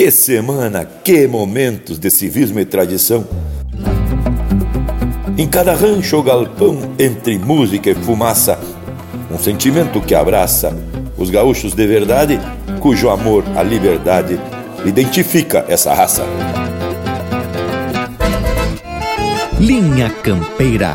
Que semana, que momentos de civismo e tradição. Em cada rancho ou galpão, entre música e fumaça, um sentimento que abraça os gaúchos de verdade, cujo amor à liberdade identifica essa raça. Linha Campeira.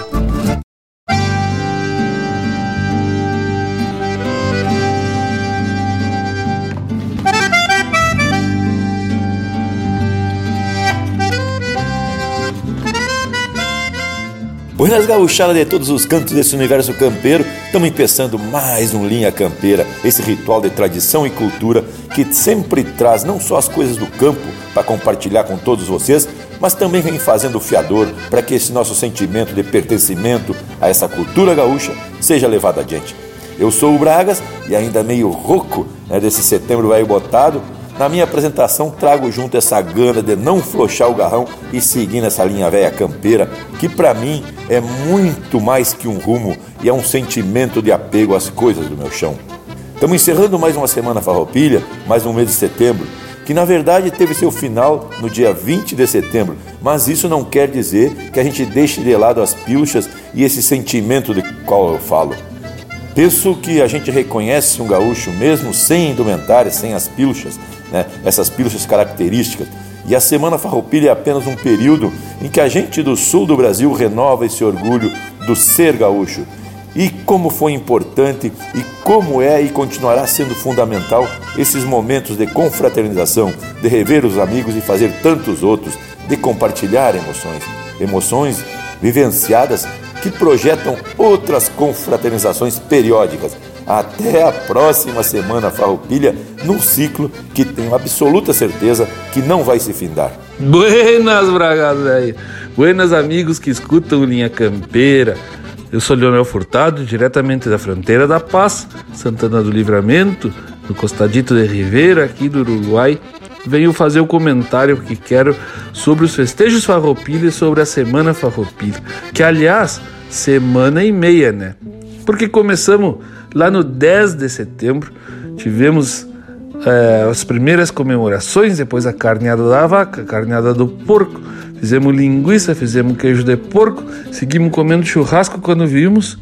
Buenas gauchadas de todos os cantos desse universo campeiro, estamos empeçando mais um Linha Campeira, esse ritual de tradição e cultura que sempre traz não só as coisas do campo para compartilhar com todos vocês, mas também vem fazendo fiador para que esse nosso sentimento de pertencimento a essa cultura gaúcha seja levado adiante. Eu sou o Bragas e ainda meio rouco né, desse setembro velho botado, na minha apresentação, trago junto essa gana de não flochar o garrão e seguir nessa linha velha campeira, que para mim é muito mais que um rumo e é um sentimento de apego às coisas do meu chão. Estamos encerrando mais uma semana farroupilha, mais um mês de setembro, que na verdade teve seu final no dia 20 de setembro, mas isso não quer dizer que a gente deixe de lado as pilchas e esse sentimento de qual eu falo. Penso que a gente reconhece um gaúcho mesmo sem indumentárias, sem as pilchas, né, essas pilchas características. E a Semana Farroupilha é apenas um período em que a gente do sul do Brasil renova esse orgulho do ser gaúcho. E como foi importante e como é e continuará sendo fundamental esses momentos de confraternização, de rever os amigos e fazer tantos outros, de compartilhar emoções, emoções vivenciadas que projetam outras confraternizações periódicas, até a próxima semana farroupilha, num ciclo que tenho absoluta certeza que não vai se findar. Buenas, Bragas, velho. Buenas, amigos que escutam Linha Campeira. Eu sou Leonel Furtado, diretamente da fronteira da Paz, Santana do Livramento, no Costadito de Ribeira, aqui do Uruguai. Venho fazer o comentário que quero sobre os festejos farroupilha e sobre a Semana Farroupilha, que aliás, semana e meia, né? Porque começamos Lá no 10 de setembro, tivemos é, as primeiras comemorações, depois a carneada da vaca, a carneada do porco. Fizemos linguiça, fizemos queijo de porco, seguimos comendo churrasco quando vimos.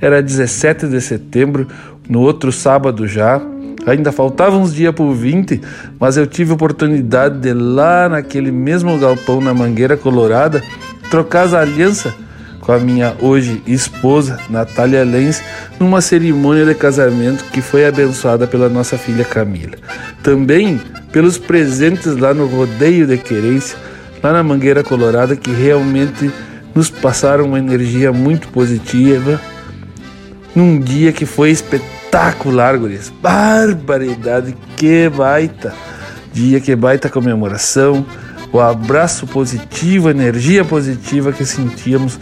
Era 17 de setembro, no outro sábado já. Ainda faltavam uns dias para o 20, mas eu tive a oportunidade de lá naquele mesmo galpão na Mangueira Colorada trocar as alianças com a minha hoje esposa, Natália Lenz, numa cerimônia de casamento que foi abençoada pela nossa filha Camila. Também pelos presentes lá no Rodeio de Querência, lá na Mangueira Colorada, que realmente nos passaram uma energia muito positiva num dia que foi espetacular, guris. Barbaridade, que baita! Dia que baita comemoração, o abraço positivo, a energia positiva que sentíamos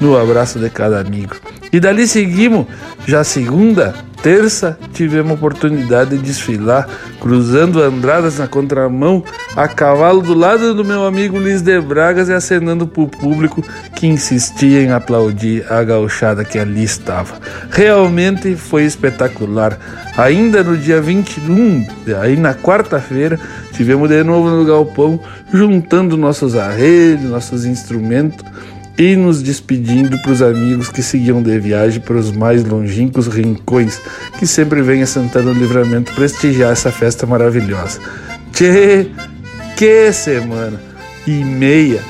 no abraço de cada amigo. E dali seguimos, já segunda, terça, tivemos oportunidade de desfilar, cruzando andradas na contramão, a cavalo do lado do meu amigo Luiz de Bragas e acenando para o público que insistia em aplaudir a gauchada que ali estava. Realmente foi espetacular. Ainda no dia 21, aí na quarta-feira, tivemos de novo no galpão, juntando nossos arreios, nossos instrumentos e nos despedindo para os amigos que seguiam de viagem para os mais longínquos rincões que sempre vêm a Santana do Livramento prestigiar essa festa maravilhosa. Tchê, que semana! E meia.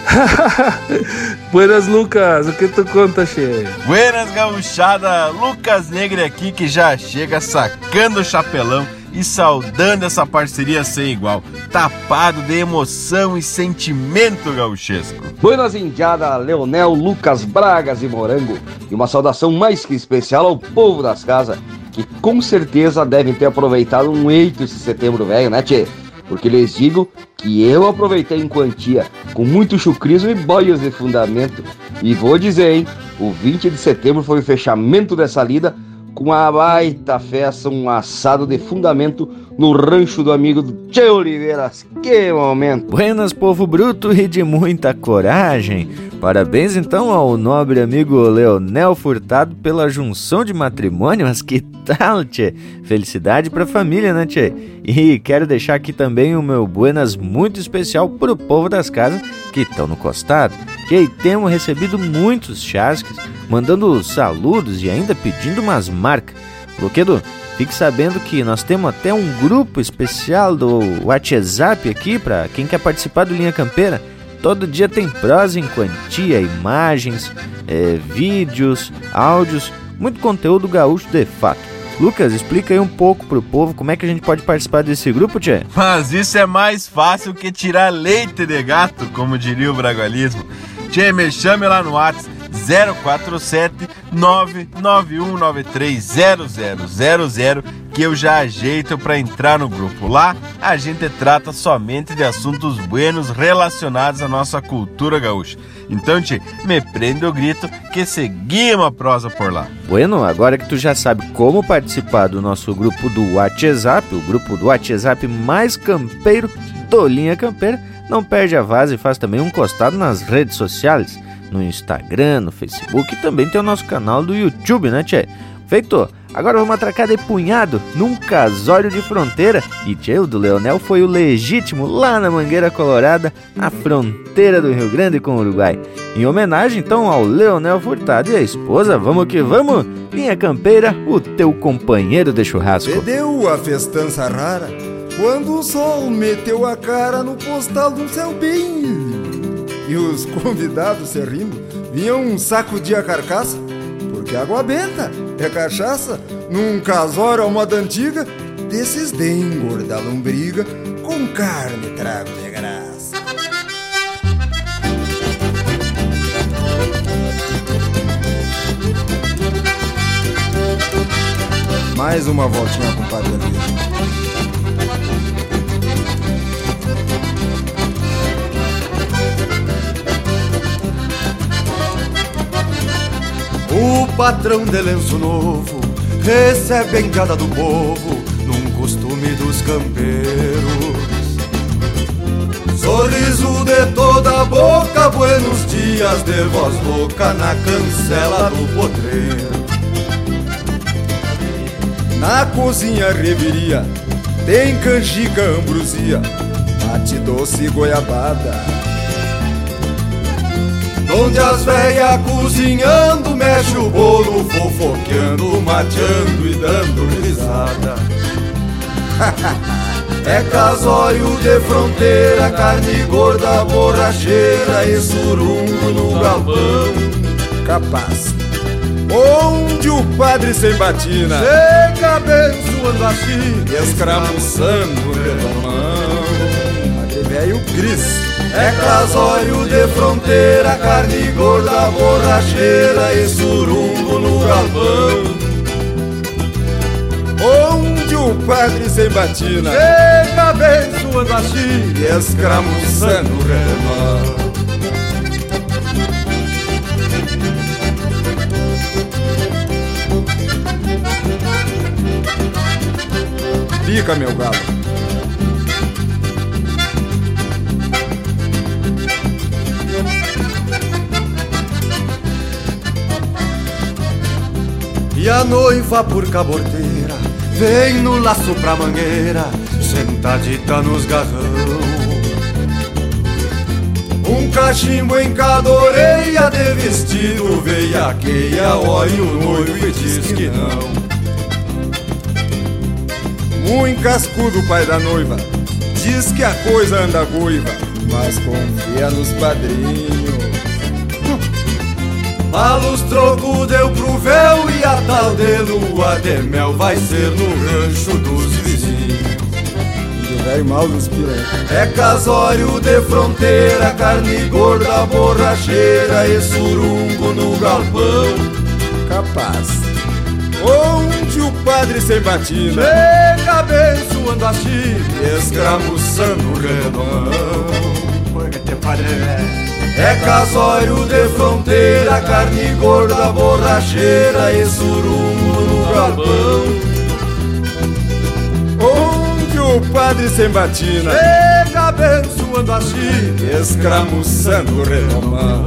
Buenas, Lucas, o que tu conta, Che? Buenas, gauchada! Lucas Negre aqui que já chega sacando o chapelão e saudando essa parceria sem igual, tapado de emoção e sentimento gauchesco. Buenas indiada, Leonel, Lucas Bragas e Morango, e uma saudação mais que especial ao povo das casas, que com certeza devem ter aproveitado um eito esse setembro velho, né, tchê? Porque lhes digo que eu aproveitei em quantia, com muito chucrismo e boias de fundamento. E vou dizer, hein, o 20 de setembro foi o fechamento dessa lida com uma baita festa, um assado de fundamento no rancho do amigo do Tchê Oliveiras. Que momento! Buenas, povo bruto e de muita coragem. Parabéns então ao nobre amigo Leonel Furtado pela junção de matrimônio, mas que tal, tchê? Felicidade pra família, né, tchê? E quero deixar aqui também o meu buenas muito especial pro povo das casas que estão no costado. Que temos recebido muitos chasques, mandando saludos e ainda pedindo umas marcas. Luquedo, fique sabendo que nós temos até um grupo especial do WhatsApp aqui para quem quer participar do Linha Campeira. Todo dia tem prosa em quantia, imagens, é, vídeos, áudios, muito conteúdo gaúcho de fato. Lucas, explica aí um pouco pro povo como é que a gente pode participar desse grupo, Tchê. Mas isso é mais fácil que tirar leite de gato, como diria o bragualismo. Tchê, me chame lá no WhatsApp 047 991930000 que eu já ajeito para entrar no grupo. Lá a gente trata somente de assuntos buenos relacionados à nossa cultura gaúcha. Então, te me prende o grito que seguimos a prosa por lá. Bueno, agora que tu já sabe como participar do nosso grupo do WhatsApp, o grupo do WhatsApp mais campeiro do Linha Campeira, não perde a vaza e faz também um costado nas redes sociais, no Instagram, no Facebook e também tem o nosso canal do YouTube, né, Tchê? Feito! Agora vamos atracar de punhado num casório de fronteira. E tio do Leonel foi o legítimo lá na Mangueira Colorada, na fronteira do Rio Grande com o Uruguai. Em homenagem então ao Leonel Furtado e a esposa, vamos que vamos! Linha Campeira, o teu companheiro de churrasco. Perdeu a festança rara quando o sol meteu a cara no postal um céu bem. E os convidados se rindo vinham um de a carcaça porque água benta é cachaça num casório à moda antiga desses de engordar lombriga com carne e trago de graça. Mais uma voltinha com o patrão de lenço novo recebe a encada do povo num costume dos campeiros. Sorriso de toda a boca, buenos dias de voz louca na cancela do potreiro. Na cozinha reveria tem canjica, ambrosia, mate doce goiabada. Onde as velhas cozinhando mexe o bolo, fofoqueando, mateando e dando risada. é casório de fronteira, carne gorda, borracheira e surungo no galpão. Capaz. Onde o padre sem batina chega abençoando a China, escramuçando pela mão. Aquele velho Cris é casório de fronteira, carne gorda, borracheira e surungo no galpão. Onde o padre sem batina chega abençoando a China e escramuçando o remão. Fica, meu galo. E a noiva por cabordeira Vem no laço pra mangueira Sentadita nos garrão. Um cachimbo em cada orelha De vestido veiaqueia Olha o noivo e diz que não. Muito cascudo pai da noiva Diz que a coisa anda goiva Mas confia nos padrinhos Malos troco deu pro véu e a tal de lua de mel vai ser no rancho dos vizinhos. O velho mal dos piranha. É casório de fronteira, carne gorda, borracheira e surungo no galpão. Capaz. Onde o padre sem batina chega abençoando a China, escramuçando o redão. Porque padre velho. É casório de fronteira, carne gorda, borracheira e surungo no galpão. Onde do padre sem batina Chega abençoando a China. Escramuçando o redomão.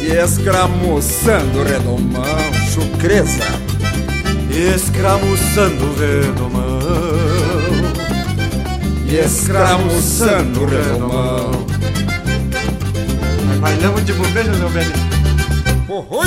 E escramuçando o redomão Chucreza. Escramuçando o redomão. E escramuçando o redomão Bailamos de bobeira, meu velho Oi!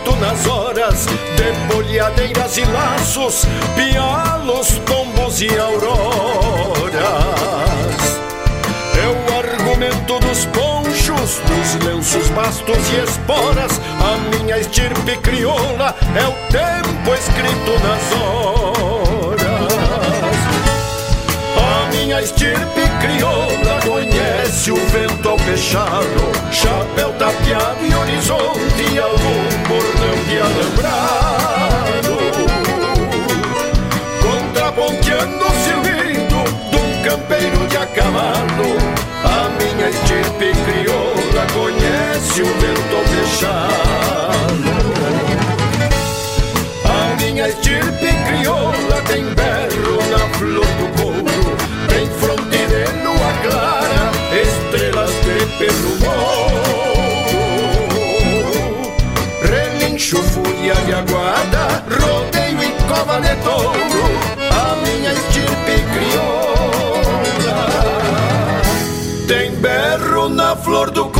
o tempo escrito nas horas de bolhadeiras e laços, pialos, tombos e auroras. É o argumento dos ponchos, dos lenços, bastos e esporas. A minha estirpe crioula é o tempo escrito nas horas. A minha estirpe crioula conhece o vento ao fechado, chapéu tapeado e horizonte, algum bordão de alambrado. Contraponteando o silbido de um campeiro de a cavalo, a minha estirpe crioula conhece o vento ao fechado. A minha estirpe crioula tem berro na flor do Relincho, fúria e aguada, rodeio e cova de touro, a minha estirpe crioula tem berro na flor do couro.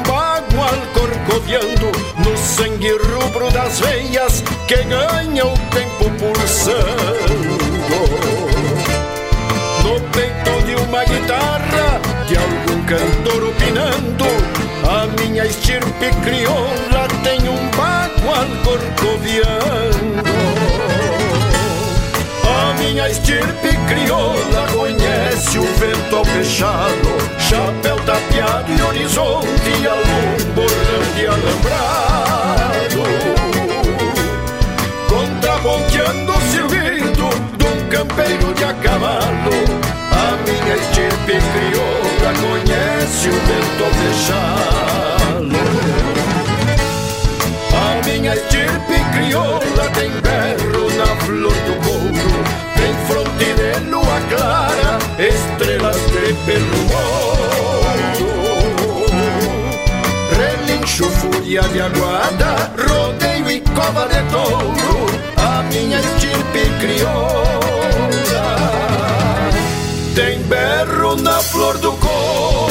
no sangue rubro das veias que ganha o tempo pulsando. No peito de uma guitarra, de algum cantor opinando, a minha estirpe crioula tem um bagual corcoviando. Minha estirpe crioula conhece o vento ao fechado, chapéu tapeado e horizonte, algum bordão de alambrado. Contraponteando o silbido de um campeiro de a cavalo, a minha estirpe crioula conhece o vento ao fechado. A minha estirpe crioula tem berro na flor do pelo morro. Relincho, fúria de aguada, rodeio e cova de touro, a minha estirpe crioula tem berro na flor do couro.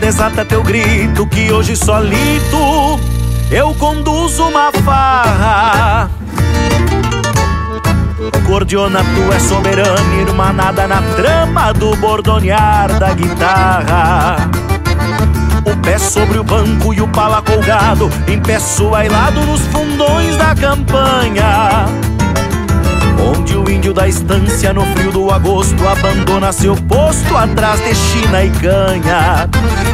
Desata teu grito que hoje solito eu conduzo uma farra. Cordiona, tu é soberana, irmanada na trama do bordonear da guitarra. O pé sobre o banco e o pala colgado, em pé suailado nos fundões da campanha. Onde o índio da estância no frio do agosto abandona seu posto atrás de China e canha.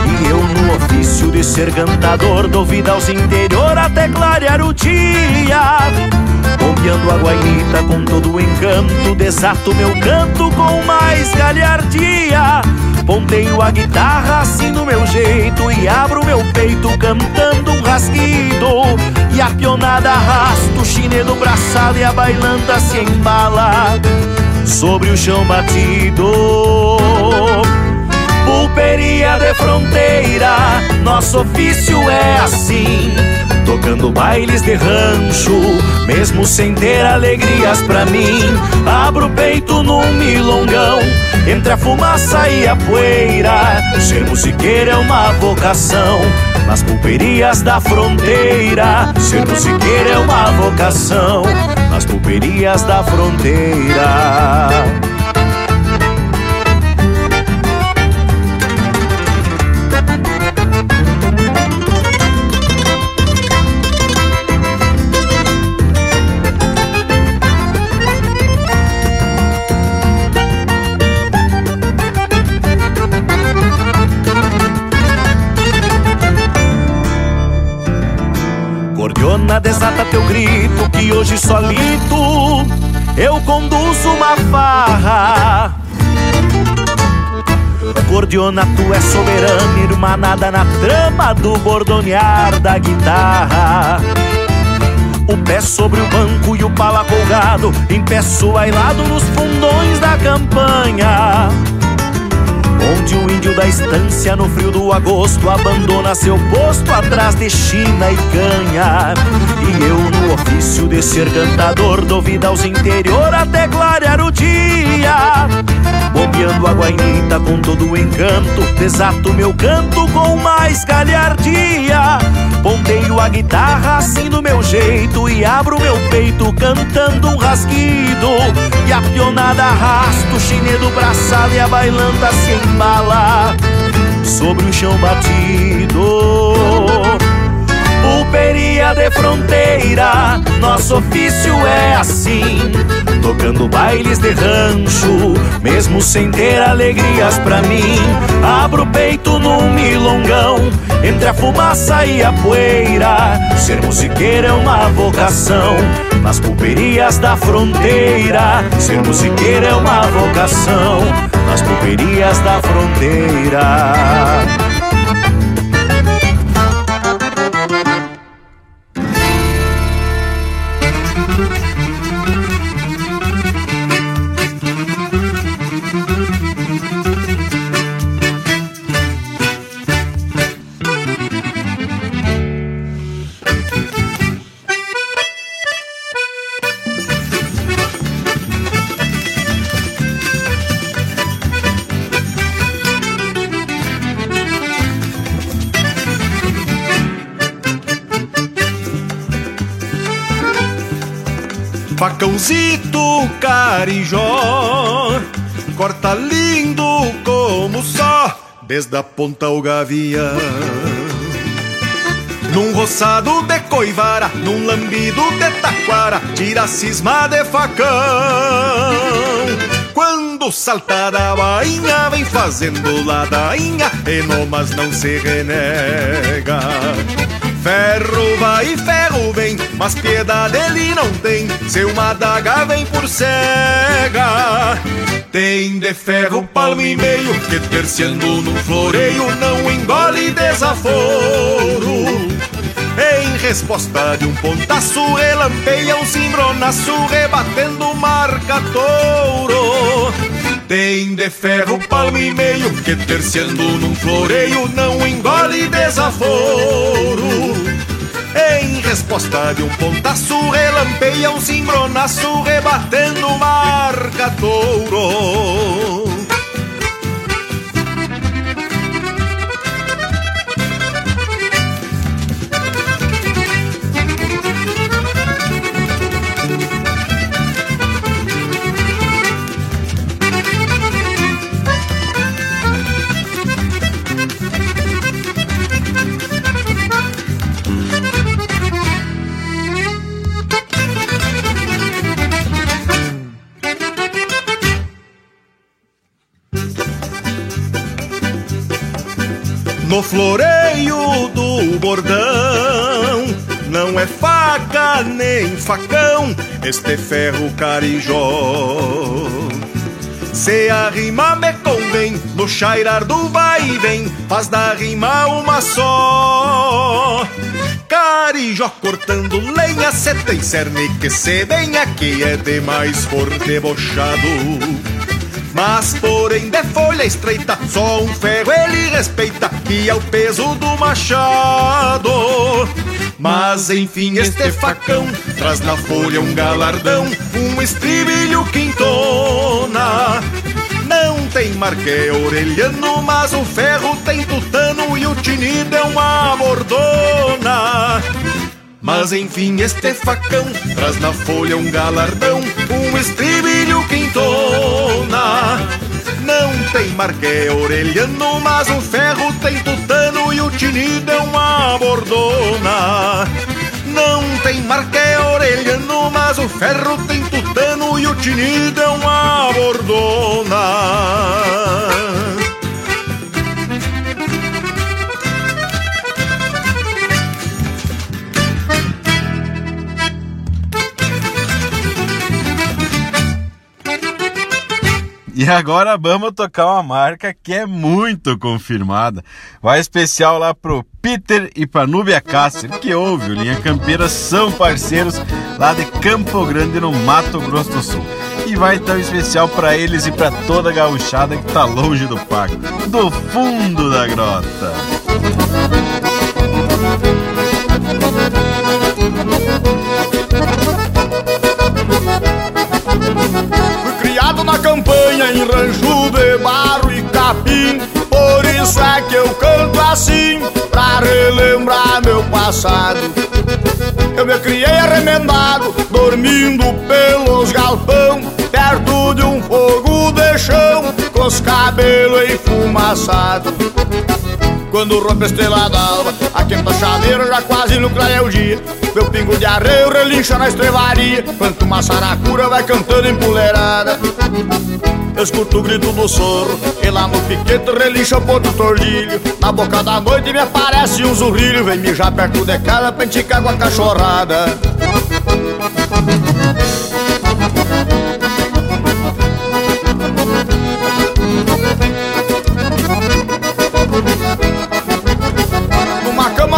E eu no ofício de ser cantador dou vida aos interior até clarear o dia. Bombeando a guainita com todo o encanto, desato meu canto com mais galhardia. Ponteio a guitarra assim do meu jeito e abro meu peito cantando um rasguido. E a pionada arrasta o chinedo braçado e a bailanta se embala sobre o chão batido. Pulperia de fronteira, nosso ofício é assim tocando bailes de rancho, mesmo sem ter alegrias pra mim. Abro o peito num milongão, entre a fumaça e a poeira. Ser musiqueiro é uma vocação, nas pulperias da fronteira. Ser musiqueiro é uma vocação, nas pulperias da fronteira. Desata teu grito que hoje solito eu conduzo uma farra. Cordiona, tu é soberana, irmanada na trama do bordonear da guitarra. O pé sobre o banco e o pala colgado, em pé suailado nos fundões da campanha. Onde o índio da estância no frio do agosto abandona seu posto atrás de China e canha. E eu no ofício de ser cantador dou aos interior até clarear o dia. Bombeando a guainita com todo o encanto, desato meu canto com mais galhardia. Ponteio a guitarra assim do meu jeito e abro meu peito cantando um rasguido. E a pionada arrasta o chinedo braçado e a bailanta se embala sobre o chão batido pulperia de fronteira, nosso ofício é assim, tocando bailes de rancho, mesmo sem ter alegrias pra mim. Abro o peito num milongão, entre a fumaça e a poeira. Ser musiqueiro é uma vocação, nas pulperias da fronteira. Ser musiqueiro é uma vocação, nas pulperias da fronteira. Desde a ponta ao gavião. Num roçado de coivara Num lambido de taquara Tira a cisma de facão. Quando salta da bainha Vem fazendo ladainha E nomas não se renega Ferro vai e ferro vem, mas piedade ele não tem. Seu madaga vem por cega. Tem de ferro palmo e meio, que terciando no floreio não engole desaforo. Em resposta de um pontaço, relampeia um cimbronaço, rebatendo marca touro. Tem de ferro palmo e meio, que terciando num floreio não engole desaforo. Em resposta de um pontaço, relampeia um cimbronaço, rebatendo marca touro. No floreio do bordão. Não é faca nem facão, este ferro carijó. Se a rima me convém, no chairar do vai e vem, faz da rima uma só. Carijó cortando lenha, cê tem cerne que se vem aqui é demais por debochado. Mas porém de folha estreita, só um ferro ele respeita, que é o peso do machado. Mas enfim, este facão traz na folha um galardão, um estribilho quintona. Não tem marqué orelhano, mas o ferro tem tutano e o tinido é uma bordona. Mas enfim, este facão traz na folha um galardão, estribilho quintona. Não tem marqué orelhano, mas o ferro tem tutano e o tinido é uma bordona. Não tem marqué orelhano, mas o ferro tem tutano e o tinido é uma bordona. E agora vamos tocar uma marca que é muito confirmada. Vai especial lá pro Peter e pra Núbia Cássio, que ouve, o Linha Campeira são parceiros lá de Campo Grande, no Mato Grosso do Sul. E vai então especial para eles e para toda a gauchada que tá longe do pago, do fundo da grota. na campanha em rancho de barro e capim. Por isso é que eu canto assim, pra relembrar meu passado. Eu me criei arremendado, dormindo pelos galpão Perto de um fogo de chão, com os cabelos enfumaçados quando rompe a estrela d'alva A quinta chaveira já quase no clareia o dia. Meu pingo de arreio relincha na estrevaria Quanto uma saracura vai cantando empoleirada Eu escuto o grito do sorro E lá no piquete relincha o ponto tordilho. Na boca da noite me aparece um zurrilho Vem mijar perto de casa pra enticar com a cachorrada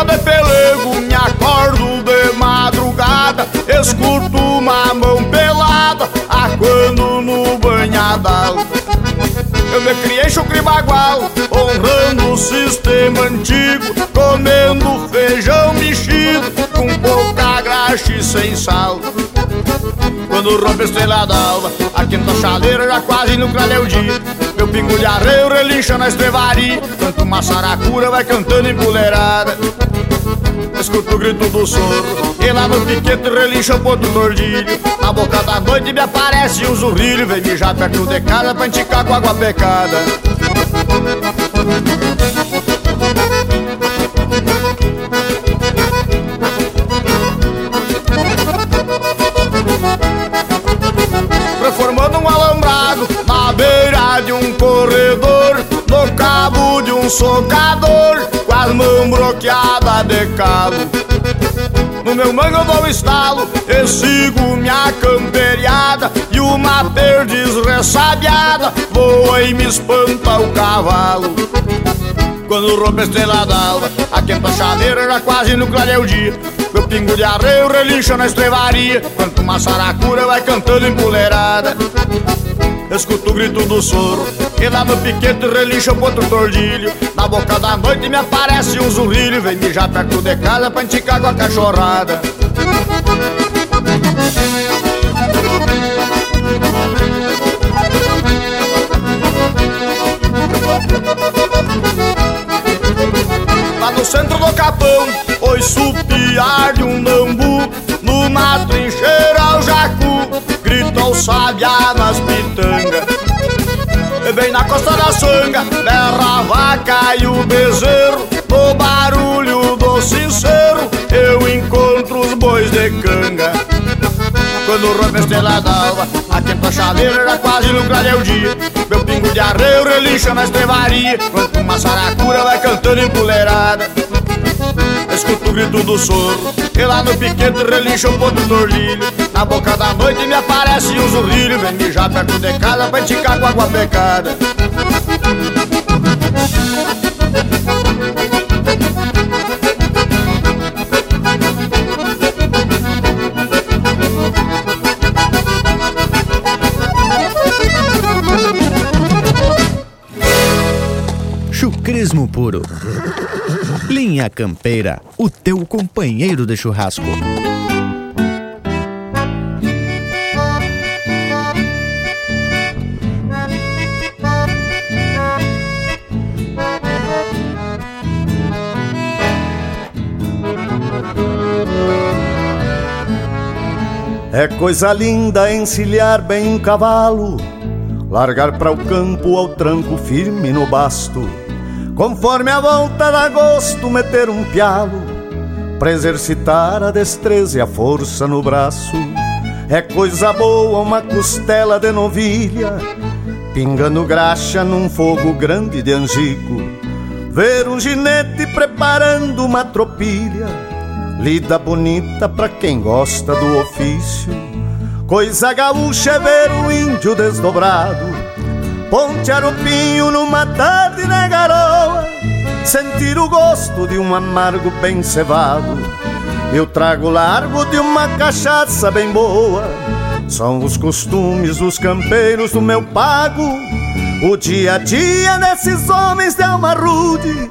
de pelego, me acordo de madrugada, escuto uma mão pelada, aquando no banhadal. Eu me criei chucre bagual, honrando o sistema antigo, comendo feijão mexido, com pouca graxa e sem sal. Quando rompe a estrela d'alva, a quinta chaleira já quase no é o dia. Meu pingo de arreio relincha na estrevaria, tanto uma saracura vai cantando empoleirada. Escuto o grito do soro E lá no piquete relincha o ponto tordilho Na boca da noite me aparece um zurrilho Vem mijar perto de casa pra enticar com água pecada Reformando um alambrado na beira de um corredor No cabo de um socador as mãos bloqueadas de calo No meu mango eu dou estalo e sigo minha camperiada E uma perdiz ressabiada voa e me espanta o cavalo. Quando rompe a estrela d'alva A quenta chaleira já quase no o dia. Meu pingo de arreio relincha na estrevaria Quanto uma saracura vai cantando empoleirada Escuto o grito do soro E lá no piquete relincha o ponto tordilho. Na boca da noite me aparece um zurrilho Vem mijar perto de casa pra enticar com a cachorrada. Lá no centro do capão Oi piar de um nambu Numa trincheira o jacu o sabiá nas pitangas. Vem na costa da sanga Berra a vaca e o bezerro. No barulho do sincero Eu encontro os bois de canga. Quando rompe a estrela d'alva a chaveira, já quase no clareio dia. Meu pingo de arreio relincha na estrevaria Quando uma saracura vai cantando empoleirada Escuto o grito do soro E lá no piquete relincha o ponto do orlilho Na boca da noite me aparece um zurrilho Vem mijar perto de casa pra enticar com água pecada Chucrismo puro. Linha Campeira, o teu companheiro de churrasco. É coisa linda encilhar bem um cavalo, largar para o campo ao tranco firme no basto, conforme a volta da gosto meter um pialo, para exercitar a destreza e a força no braço. É coisa boa uma costela de novilha, pingando graxa num fogo grande de angico, ver um ginete preparando uma tropilha Lida bonita pra quem gosta do ofício. Coisa gaúcha é ver o índio desdobrado. Ponte arupinho numa tarde na garoa. Sentir o gosto de um amargo bem cevado. Eu trago largo de uma cachaça bem boa. São os costumes dos campeiros do meu pago. O dia a dia desses homens de alma rude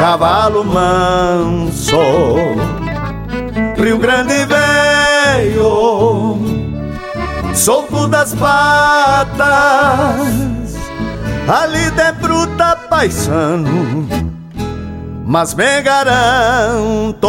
cavalo manso. Rio Grande veio, solto das patas, ali de bruta paisano, mas me garanto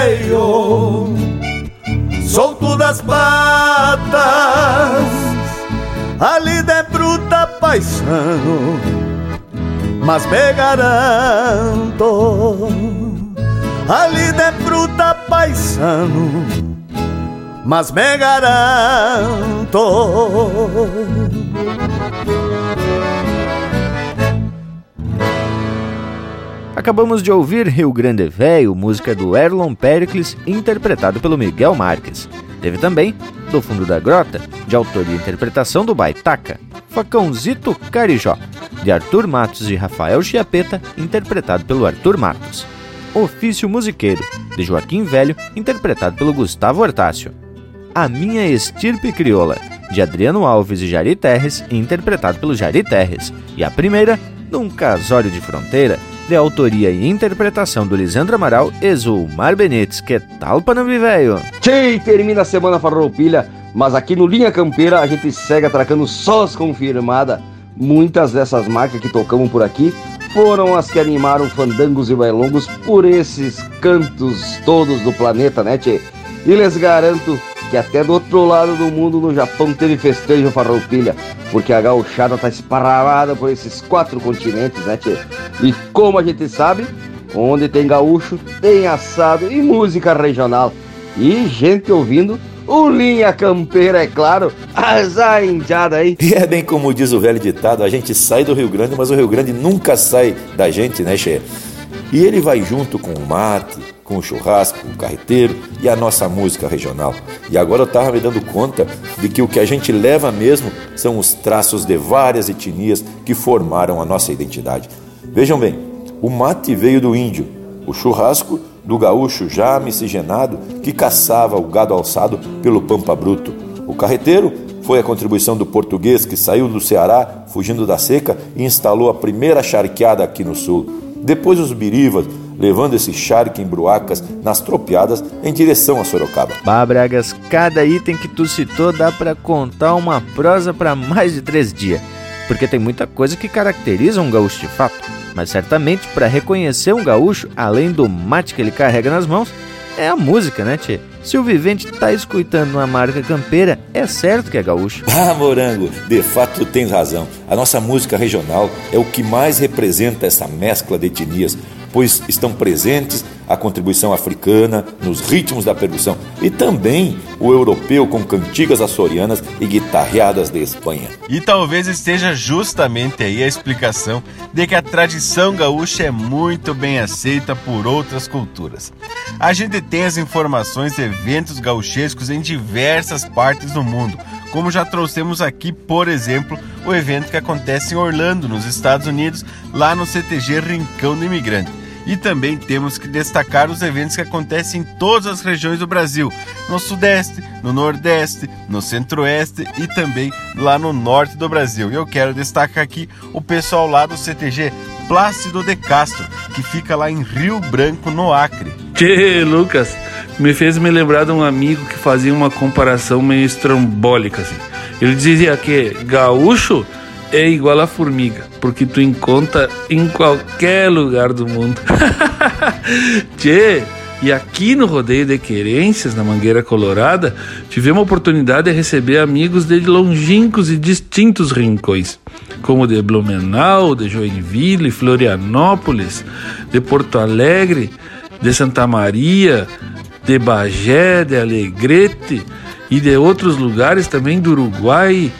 veio, solto das patas, ali de bruta paisano, mas me garanto, ali de bruta paisano, mas me garanto. Acabamos de ouvir Rio Grande Velho, música do Erlon Pericles, interpretado pelo Miguel Marques. Teve também Do Fundo da Grota, de autoria e interpretação do Baitaca, Facãozito Carijó, de Arthur Matos e Rafael Chiapeta, interpretado pelo Arthur Matos. Ofício Musiqueiro, de Joaquim Velho, interpretado pelo Gustavo Hortácio. A Minha Estirpe Crioula, de Adriano Alves e Jari Terres, interpretado pelo Jari Terres. E a primeira, Num Casório de Fronteira, de autoria e interpretação do Lisandro Amaral e Zulmar Benites. Que tal, Panambi Velho? Tchê, termina a semana farroupilha Mas aqui no Linha Campeira a gente segue atracando sós confirmada. Muitas dessas marcas que tocamos por aqui foram as que animaram fandangos e bailongos por esses cantos todos do planeta, né, tchê? E lhes garanto que até do outro lado do mundo, no Japão, teve festejo farroupilha, porque a gauchada tá esparramada por esses quatro continentes, né, tchê? E como a gente sabe, onde tem gaúcho, tem assado e música regional. E gente ouvindo o Linha Campeira, é claro, azar indiada aí. E é bem como diz o velho ditado, a gente sai do Rio Grande, mas o Rio Grande nunca sai da gente, né, Che? E ele vai junto com o mate, com o churrasco, o carreteiro e a nossa música regional. E agora eu estava me dando conta de que o que a gente leva mesmo são os traços de várias etnias que formaram a nossa identidade. Vejam bem, o mate veio do índio, o churrasco do gaúcho já miscigenado que caçava o gado alçado pelo pampa bruto. O carreteiro foi a contribuição do português que saiu do Ceará, fugindo da seca, e instalou a primeira charqueada aqui no sul. Depois os birivas, levando esse charque em bruacas nas tropiadas em direção a Sorocaba. Bah, Bragas, cada item que tu citou dá para contar uma prosa para mais de três dias, porque tem muita coisa que caracteriza um gaúcho de fato. Mas certamente para reconhecer um gaúcho, além do mate que ele carrega nas mãos, é a música, né, Tchê? Se o vivente tá escutando uma marca campeira, é certo que é gaúcho. Ah, Morango, de fato tens razão. A nossa música regional é o que mais representa essa mescla de etnias, pois estão presentes a contribuição africana nos ritmos da percussão e também o europeu com cantigas açorianas e guitarreadas de Espanha. E talvez esteja justamente aí a explicação de que a tradição gaúcha é muito bem aceita por outras culturas. A gente tem as informações de eventos gauchescos em diversas partes do mundo, como já trouxemos aqui, por exemplo, o evento que acontece em Orlando, nos Estados Unidos, lá no CTG Rincão do Imigrante. E também temos que destacar os eventos que acontecem em todas as regiões do Brasil, no Sudeste, no Nordeste, no Centro-Oeste e também lá no Norte do Brasil. E eu quero destacar aqui o pessoal lá do CTG Plácido de Castro, que fica lá em Rio Branco, no Acre. Tchê, Lucas, me fez me lembrar de um amigo que fazia uma comparação meio estrambólica assim. Ele dizia que gaúcho é igual a formiga, porque tu encontra em qualquer lugar do mundo. Tchê, e aqui no Rodeio de Querências, na Mangueira Colorada, tivemos a oportunidade de receber amigos de longínquos e distintos rincões, como de Blumenau, de Joinville, Florianópolis, de Porto Alegre, de Santa Maria, de Bagé, de Alegrete e de outros lugares também do Uruguai,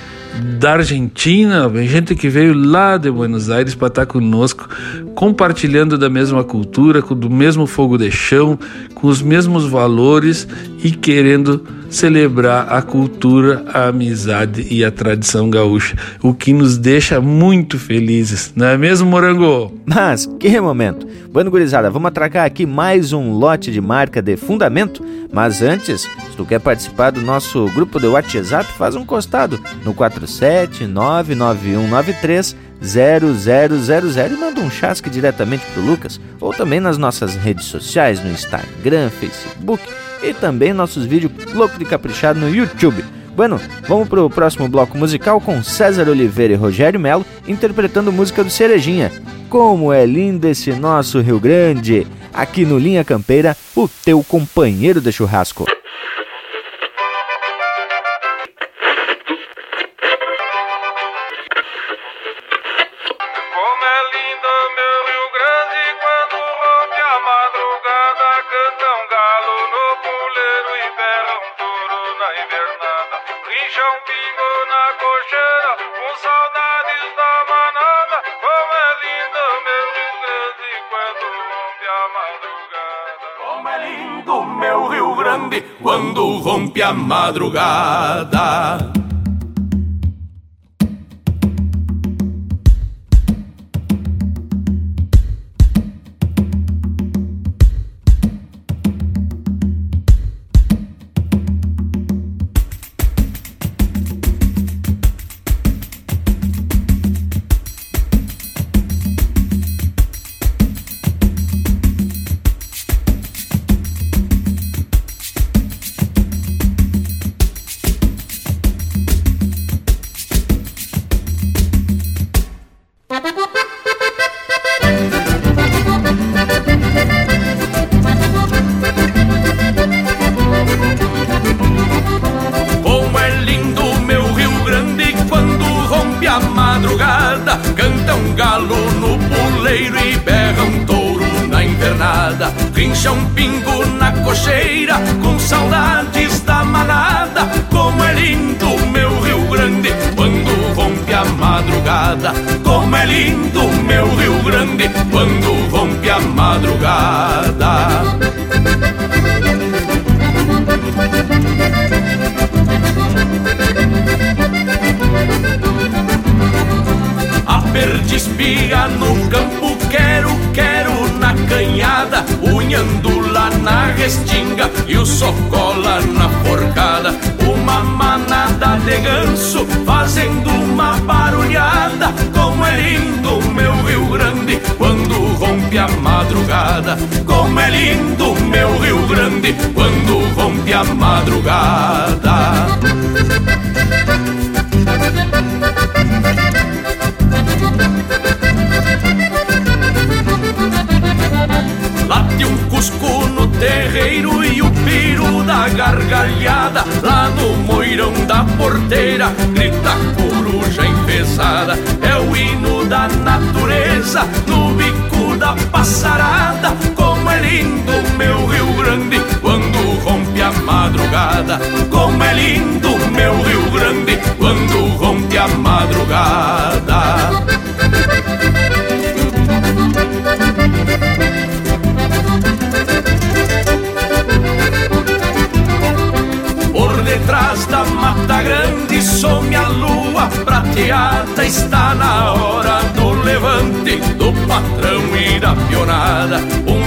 da Argentina, gente que veio lá de Buenos Aires para estar conosco, compartilhando da mesma cultura, do mesmo fogo de chão, com os mesmos valores e querendo celebrar a cultura, a amizade e a tradição gaúcha, o que nos deixa muito felizes, não é mesmo, Morango? Mas que momento! Bueno, gurizada, vamos atracar aqui mais um lote de marca de fundamento, mas antes, se tu quer participar do nosso grupo de WhatsApp, faz um costado no 4799193 0000 e manda um chasque diretamente pro Lucas, ou também nas nossas redes sociais, no Instagram, Facebook e também nossos vídeos louco de caprichado no YouTube. Bueno, vamos pro próximo bloco musical com César Oliveira e Rogério Melo interpretando música do Cerejinha. Como é lindo esse nosso Rio Grande! Aqui no Linha Campeira, o teu companheiro de churrasco. Madrugada. Lindo meu Rio Grande quando rompe a madrugada. Late um cusco no terreiro e o piro da gargalhada. Lá no moirão da porteira grita coruja enfesada. É o hino da natureza no bico da passarada lindo meu Rio Grande quando rompe a madrugada. Como é lindo meu Rio Grande quando rompe a madrugada. Por detrás da mata grande some a lua prateada. Está na hora do levante do patrão e da pionada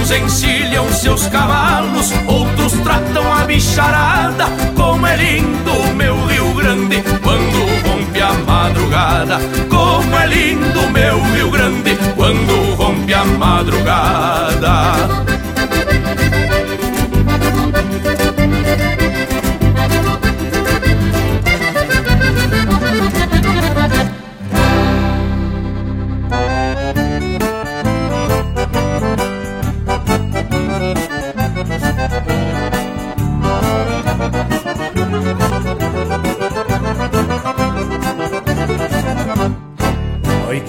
Uns encilham seus cavalos, outros tratam a bicharada Como é lindo meu Rio Grande. Quando rompe a madrugada Como é lindo meu Rio Grande. Quando rompe a madrugada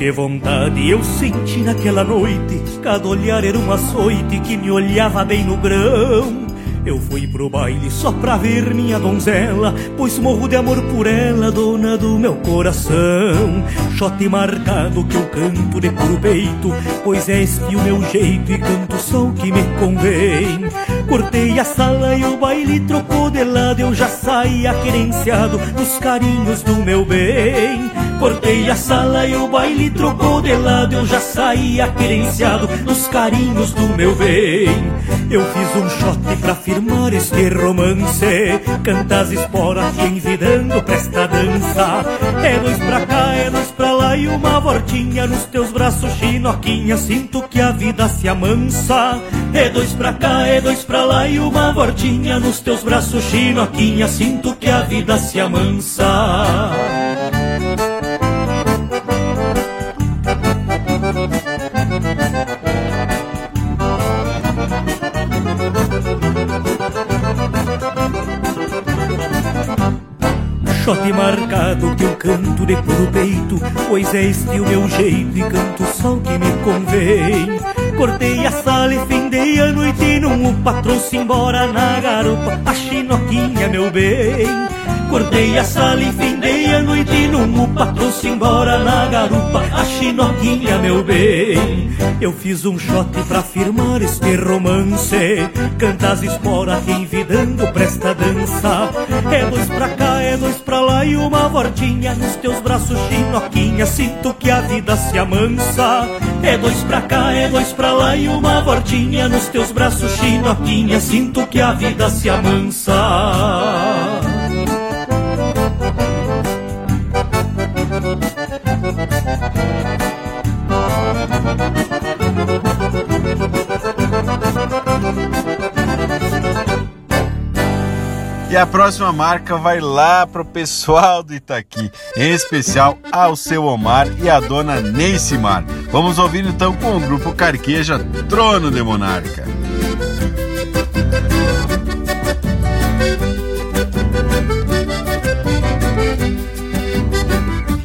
que vontade eu senti naquela noite. Cada olhar era um açoite que me olhava bem no grão. Eu fui pro baile só pra ver minha donzela Pois morro de amor por ela, dona do meu coração. Chote marcado que eu canto de puro peito Pois este o meu jeito e canto só o que me convém. Cortei a sala e o baile trocou de lado Eu já saía querenciado nos carinhos do meu bem Cortei a sala e o baile trocou de lado Eu já saía querenciado nos carinhos do meu bem. Eu fiz um shot pra firmar este romance Canta as esporas que envidando pra esta dança. É dois pra cá, é dois pra lá E uma voltinha nos teus braços, chinoquinha Sinto que a vida se amansa. É dois pra cá, é dois pra lá E uma voltinha nos teus braços, chinoquinha Sinto que a vida se amansa marcado que eu canto de puro peito Pois é este o meu jeito e canto só o que me convém. Cortei a sala e findei a noite num o patrão se embora na garupa A chinoquinha meu bem. Cortei a sala e findei a noite num o patrão se embora na garupa Chinoquinha meu bem. Eu fiz um shot pra firmar este romance. Canta as esporas que envidando pra esta dança. É dois pra cá, é dois pra lá e uma voltinha Nos teus braços chinoquinha Sinto que a vida se amansa. É dois pra cá, é dois pra lá e uma voltinha Nos teus braços chinoquinha Sinto que a vida se amansa E a próxima marca vai lá pro pessoal do Itaqui, em especial ao seu Omar e a dona Neicimar. Vamos ouvir então com o grupo Carqueja Trono de Monarca.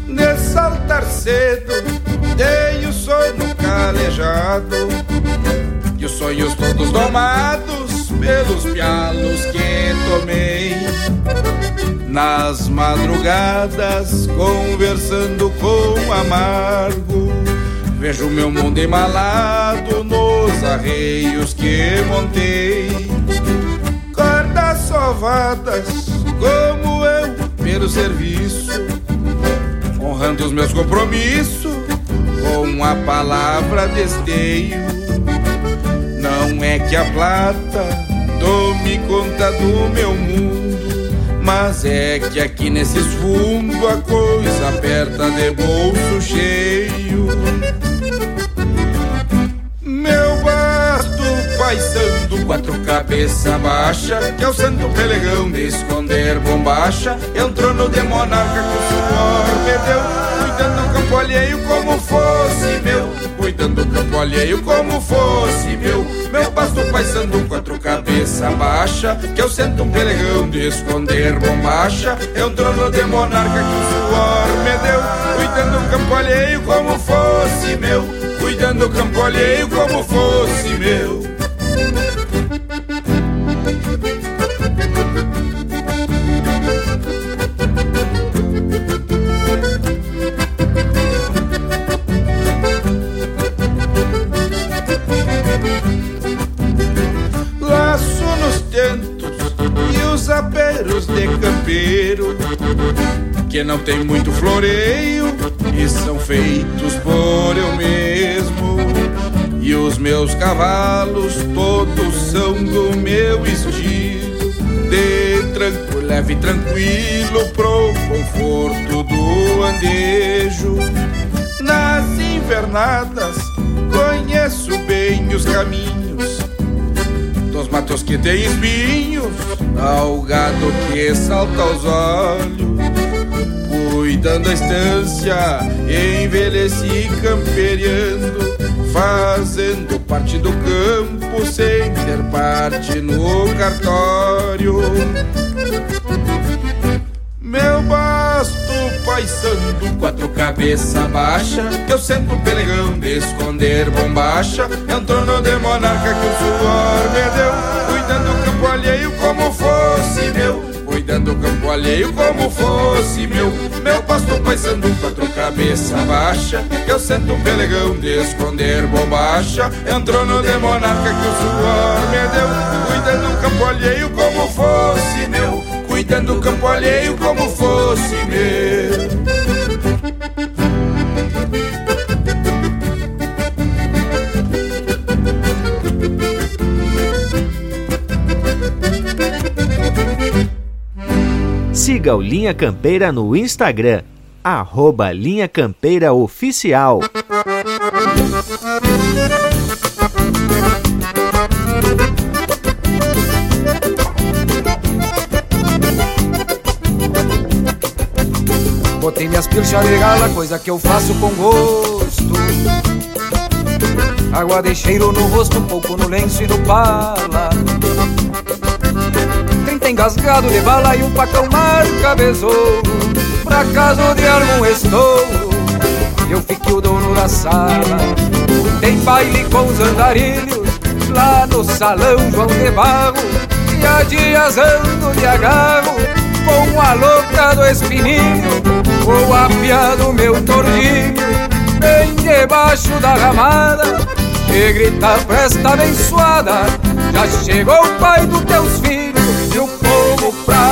De saltar cedo, dei o sono calejado sonhos todos domados pelos pialos que tomei. Nas madrugadas conversando com amargo Vejo meu mundo embalado nos arreios que montei. Cordas sovadas como eu pelo serviço Honrando os meus compromissos com a palavra desteio é que a plata tome conta do meu mundo, mas é que aqui nesses fundos a coisa aperta de bolso cheio. Meu basto paisando, quatro cabeça baixa, que é o santo pelegão de esconder bombacha, entrou no de monarca que o suor me deu, cuidando do campo alheio como fosse meu cuidando do campo alheio como fosse meu. Meu pasto paisando quatro cabeça baixa, que eu sento um pelegão de esconder bombacha. É um trono de monarca que o suor me deu, cuidando do campo alheio como fosse meu. Cuidando do campo alheio como fosse meu. Que não tem muito floreio e são feitos por eu mesmo. E os meus cavalos todos são do meu estilo, de tranco, leve e tranquilo pro conforto do andejo. Nas invernadas conheço bem os caminhos dos matos que tem espinhos ao gado que salta aos olhos. Cuidando a estância, envelheci camperiando, fazendo parte do campo sem ter parte no cartório. Meu basto paisando, quatro cabeça baixa, eu sento pelegão de esconder bombacha, é um trono de monarca que o suor me deu, cuidando do campo alheio como fosse meu, cuidando do campo alheio como fosse meu, meu pasto paisando, quatro cabeça baixa, eu sento um pelegão de esconder bombacha, é um trono de monarca que o suor me deu, cuidando do campo alheio como fosse meu. Cuidando do campo alheio como fosse meu. Siga o Linha Campeira no Instagram, arroba Linha Campeira Oficial. Botei minhas pilchas gala, coisa que eu faço com gosto Água de cheiro no rosto, um pouco no lenço e no pala engasgado de bala e um pacão marca besouro. Pra caso de algum estouro. Eu fiquei o dono da sala. Tem baile com os andarilhos Lá no salão João de Barro. E há dias ando de agarro Com a louca do espininho Vou apiado o meu tordinho Bem debaixo da ramada. E grita presta abençoada Já chegou o pai dos teus filhos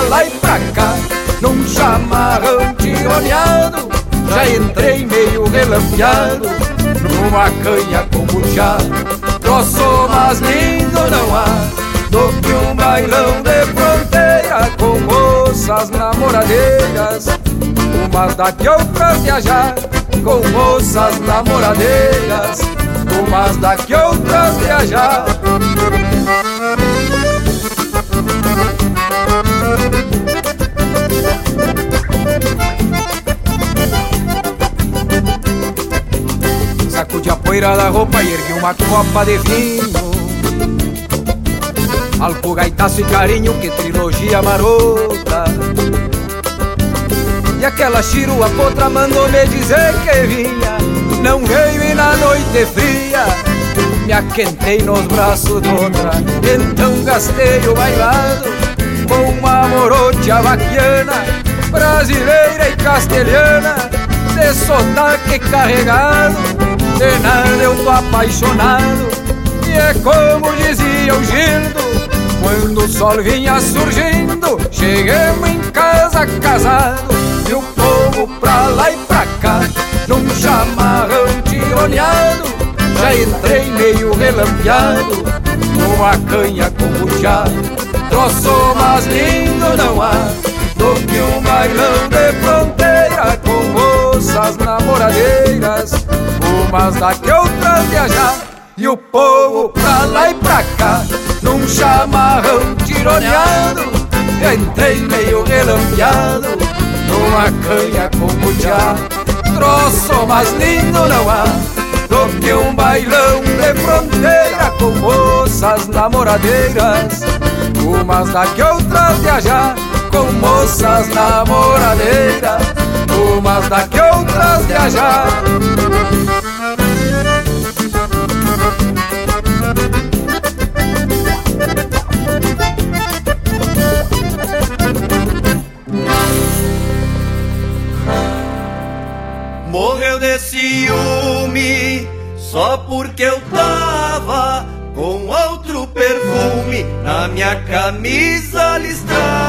lá e pra cá Num chamarrão tironeado Já entrei meio relampeado Numa canha com já. Grosso, mas lindo não há Do que um bailão de fronteira Com moças namoradeiras. Umas daqui outras viajar com moças namoradeiras, umas daqui outras viajar. Sacudi a poeira da roupa e ergui uma copa de vinho. Alco, gaitaço e carinho, que trilogia marota. E aquela chirua potra mandou me dizer que vinha. Não veio e na noite fria me aquentei nos braços de outra, então gastei o bailado com uma morocha vaquiana, brasileira e castelhana, de sotaque carregado, de nada eu tô apaixonado, e é como dizia o Gildo, quando o sol vinha surgindo, chegamos em casa casado, e o povo pra lá e pra cá, num chamarrão tironeado, já entrei meio relampeado Numa canha com já Troço mais lindo não há Do que um bailão de fronteira Com moças namoradeiras Umas daqui outras viajar E o povo pra lá e pra cá Num chamarrão tironeado Entrei meio relampeado Numa canha com já Troço mais lindo não há do que um bailão de fronteira com moças namoradeiras. Umas daqui, outras viajar com moças namoradeiras. Umas daqui, outras viajar. Morreu de ciúme só porque eu tava camisa listrada.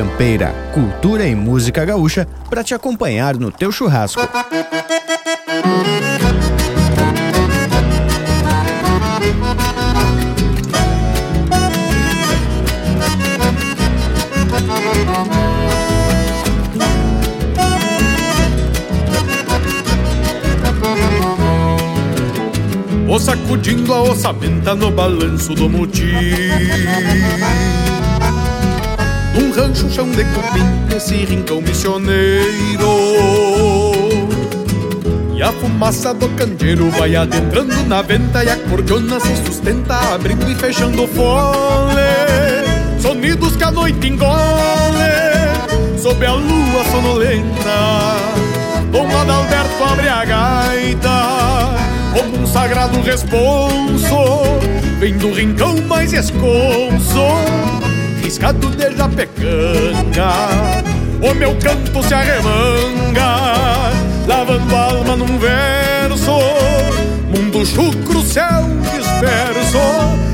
Campeira, cultura e música gaúcha para te acompanhar no teu churrasco. Vou sacudindo a ossamenta no balanço do motim Num rancho chão de cupim, nesse rincão missioneiro. E a fumaça do candeeiro vai adentrando na venta E a cordiona se sustenta, abrindo e fechando o fole. Sonidos que a noite engole, sob a lua sonolenta. Dom Adalberto abre a gaita como um sagrado responso Vem do rincão mais esconso Riscado de japecanga O meu canto se arremanga Lavando a alma num verso. Mundo chucro, céu disperso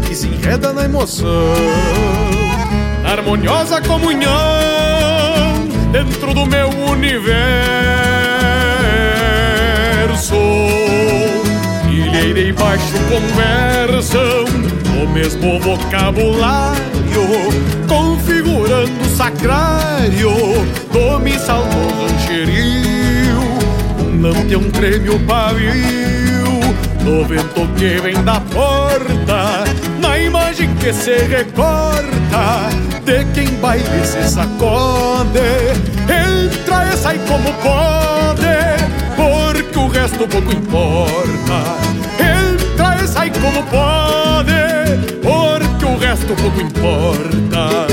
Que se enreda na emoção. Harmoniosa comunhão Dentro do meu universo. Ilheira e baixo conversam o mesmo vocabulário, configurando o sacrário do missal do rancherio. Um lampião treme o pavio, no vento que vem da porta, na imagem que se recorta de quem baile se sacode. Entra e sai como pode porque o resto pouco importa. Entra e sai como pode, porque o resto pouco importa.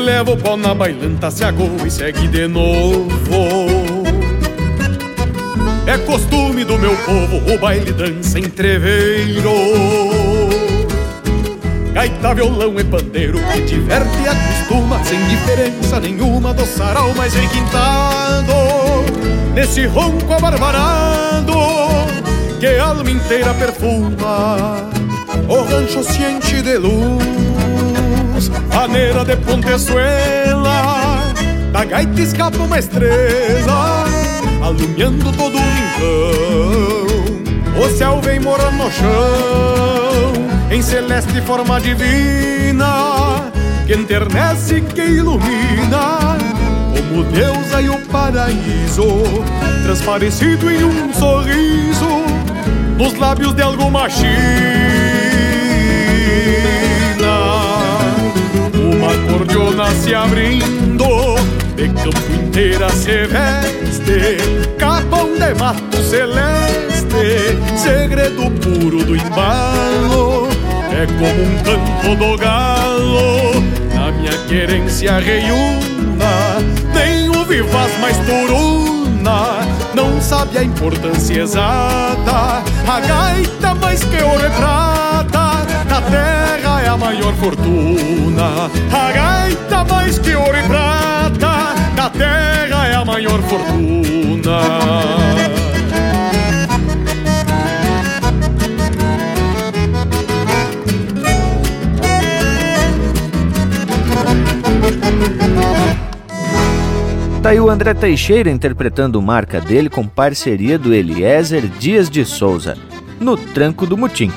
Se eleva o pau na bailanta, se agoa e segue de novo. É costume do meu povo o baile dança em treveiro. Gaita, violão e pandeiro que diverte e acostuma sem diferença nenhuma do sarau mais requintado. Nesse ronco abarbarado que a alma inteira perfuma. O rancho se enche de luz, maneira de pontezuela. Da gaita escapa uma estrela, alumiando todo o rincão. O céu vem morar no chão, em celeste forma divina, que enternece e que ilumina, como Deus e o paraíso, transparecido em um sorriso, nos lábios de alguma china. Cordiona se abrindo, de campo inteira se veste, capão de mato celeste, segredo puro do embalo. É como um canto do galo, na minha querência reiúna, nem o vivaz mais turuna, não sabe a importância exata. A gaita mais que ouro e prata, na terra é a maior fortuna. A gaita mais que ouro e prata, na terra é a maior fortuna. Tá aí o André Teixeira interpretando marca dele com parceria do Eliezer Dias de Souza, no Tranco do Mutim.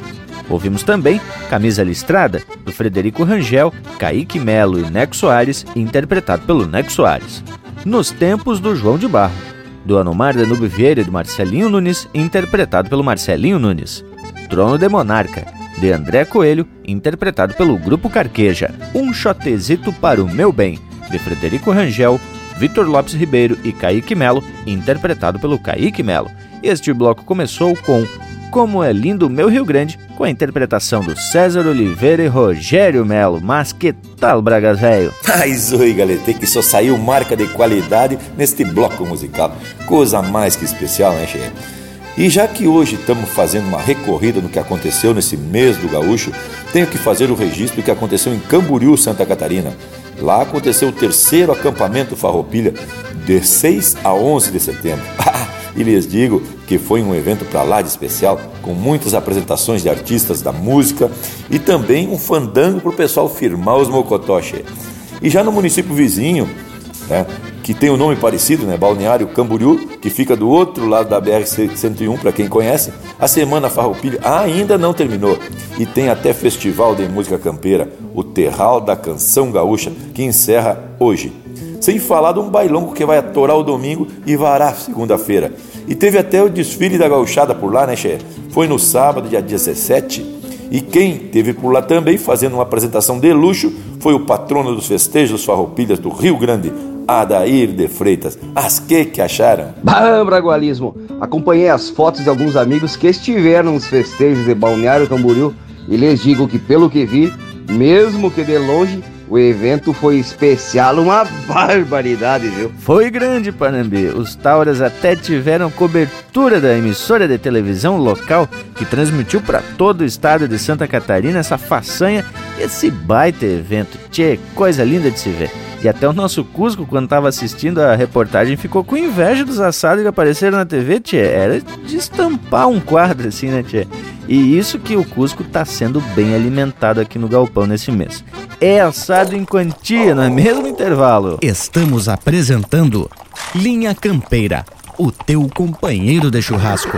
Ouvimos também Camisa Listrada, do Frederico Rangel, Kaique Melo e Neco Soares, interpretado pelo Neco Soares. Nos Tempos do João de Barro, do Anomar Danube Vieira e do Marcelinho Nunes, interpretado pelo Marcelinho Nunes. Trono de Monarca, de André Coelho, interpretado pelo Grupo Carqueja. Um Chotezito para o Meu Bem, de Frederico Rangel, Vitor Lopes Ribeiro e Kaique Melo, interpretado pelo Kaique Melo. Este bloco começou com Como é Lindo Meu Rio Grande, com a interpretação do César Oliveira e Rogério Melo. Mas que tal, Braga Velho? Mas oi, galete, que só saiu marca de qualidade neste bloco musical. Coisa mais que especial, né, Chefe? E já que hoje estamos fazendo uma recorrida no que aconteceu nesse mês do gaúcho, tenho que fazer o registro do que aconteceu em Camboriú, Santa Catarina. Lá aconteceu o terceiro acampamento Farroupilha, de 6 a 11 de setembro. e lhes digo que foi um evento para lá de especial, com muitas apresentações de artistas da música e também um fandango para o pessoal firmar os mocotoche. E já no município vizinho, né, que tem um nome parecido, né? Balneário Camboriú, que fica do outro lado da BR-101, para quem conhece. A Semana Farroupilha ainda não terminou e tem até festival de música campeira, o Terral da Canção Gaúcha, que encerra hoje. Sem falar de um bailongo que vai atorar o domingo e varar segunda-feira. E teve até o desfile da gauchada por lá, né, Che? Foi no sábado, dia 17. E quem teve por lá também fazendo uma apresentação de luxo foi o patrono dos festejos farroupilhas do Rio Grande, Adair de Freitas. As que que acharam? Bah, Bragualismo! Acompanhei as fotos de alguns amigos que estiveram nos festejos de Balneário Camboriú e lhes digo que, pelo que vi, mesmo que de longe, o evento foi especial, uma barbaridade, viu? Foi grande, Panambi. Os Tauras até tiveram cobertura da emissora de televisão local que transmitiu para todo o estado de Santa Catarina essa façanha, esse baita evento. Tchê, coisa linda de se ver. E até o nosso Cusco, quando estava assistindo a reportagem, ficou com inveja dos assados que apareceram na TV, tchê. Era de estampar um quadro assim, né, tchê? E isso que o Cusco está sendo bem alimentado aqui no Galpão nesse mês. É assado em quantia, não é mesmo intervalo? Estamos apresentando Linha Campeira, o teu companheiro de churrasco.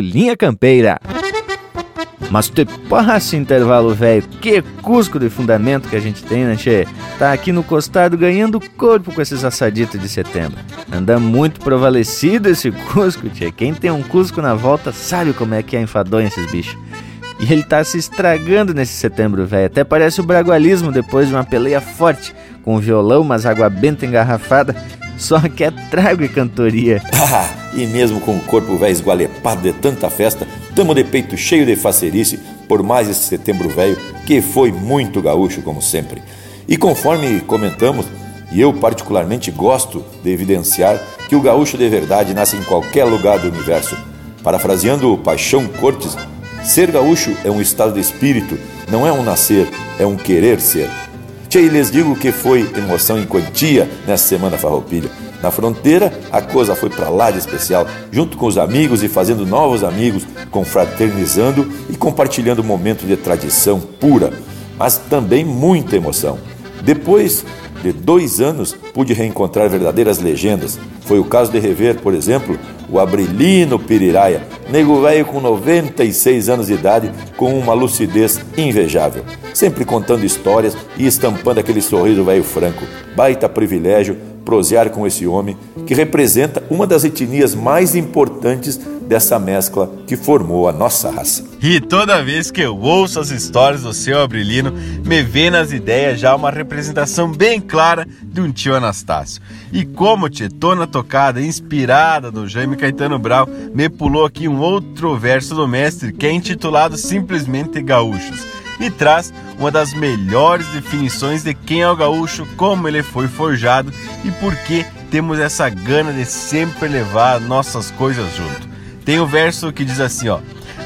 Linha Campeira. Mas te passa intervalo, velho. Que cusco de fundamento que a gente tem, né, Che? Tá aqui no costado ganhando corpo com esses assaditos de setembro. Anda muito provalecido esse cusco, Che. Quem tem um cusco na volta sabe como é que é enfadonho esses bichos. E ele tá se estragando nesse setembro, velho. Até parece o bragualismo depois de uma peleia forte, com violão, mas água benta engarrafada só que é trago e cantoria. E mesmo com o corpo velho esgualepado de tanta festa, tamo de peito cheio de facerice por mais esse setembro velho, que foi muito gaúcho, como sempre. E conforme comentamos, e eu particularmente gosto de evidenciar que o gaúcho de verdade nasce em qualquer lugar do universo. Parafraseando o Paixão Cortes, ser gaúcho é um estado de espírito, não é um nascer, é um querer ser. Tchê, e lhes digo que foi emoção em quantia nessa semana farroupilha. Na fronteira, a coisa foi para lá de especial, junto com os amigos e fazendo novos amigos, confraternizando e compartilhando um momento de tradição pura, mas também muita emoção. Depois de dois anos, pude reencontrar verdadeiras legendas. Foi o caso de rever, por exemplo, o Abrilino Piriraia, nego velho com 96 anos de idade, com uma lucidez invejável, sempre contando histórias e estampando aquele sorriso velho franco. Baita privilégio prosear com esse homem que representa uma das etnias mais importantes dessa mescla que formou a nossa raça. E toda vez que eu ouço as histórias do seu Abrilino, me vê nas ideias já uma representação bem clara de um tio Anastácio. E como Tietona Tocada, inspirada no Jaime Caetano Brau, me pulou aqui um outro verso do mestre que é intitulado simplesmente Gaúchos e traz uma das melhores definições de quem é o gaúcho, como ele foi forjado e por que temos essa gana de sempre levar nossas coisas junto. Tem o um verso que diz assim, ó: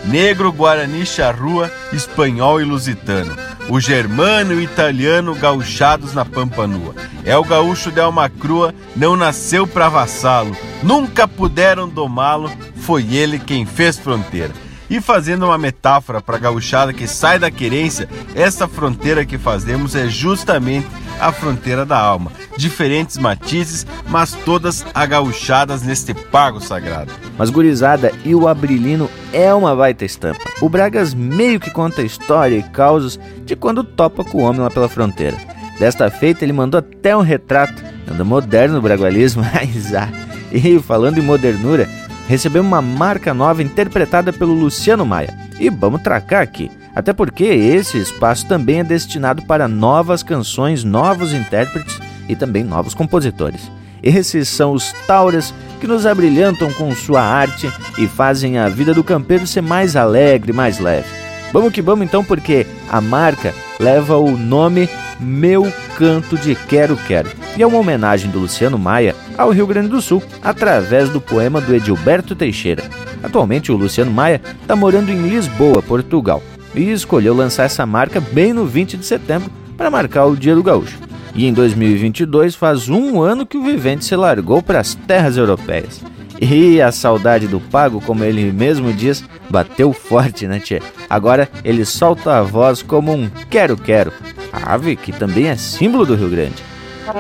negro, guarani, charrua, espanhol e lusitano. O germano e o italiano gauchados na pampa nua. É o gaúcho de alma crua, não nasceu para vassalo, nunca puderam domá-lo, foi ele quem fez fronteira. E fazendo uma metáfora para a gauchada que sai da querência, essa fronteira que fazemos é justamente a fronteira da alma. Diferentes matizes, mas todas agauchadas neste pago sagrado. Mas gurizada, e o Abrilino é uma baita estampa. O Bragas meio que conta história e causos de quando topa com o homem lá pela fronteira. Desta feita ele mandou até um retrato, anda moderno o bragualismo, ah, e falando em modernura, recebeu uma marca nova interpretada pelo Luciano Maia. E vamos tracar aqui, até porque esse espaço também é destinado para novas canções, novos intérpretes e também novos compositores. Esses são os Tauras que nos abrilhantam com sua arte e fazem a vida do campeiro ser mais alegre, mais leve. Vamos que vamos então, porque a marca leva o nome Meu Canto de Quero Quero e é uma homenagem do Luciano Maia ao Rio Grande do Sul através do poema do Edilberto Teixeira. Atualmente, o Luciano Maia está morando em Lisboa, Portugal, e escolheu lançar essa marca bem no 20 de setembro para marcar o Dia do Gaúcho. E em 2022 faz um ano que o vivente se largou para as terras europeias. E a saudade do pago, como ele mesmo diz, bateu forte, né, tchê? Agora ele solta a voz como um quero-quero, ave que também é símbolo do Rio Grande.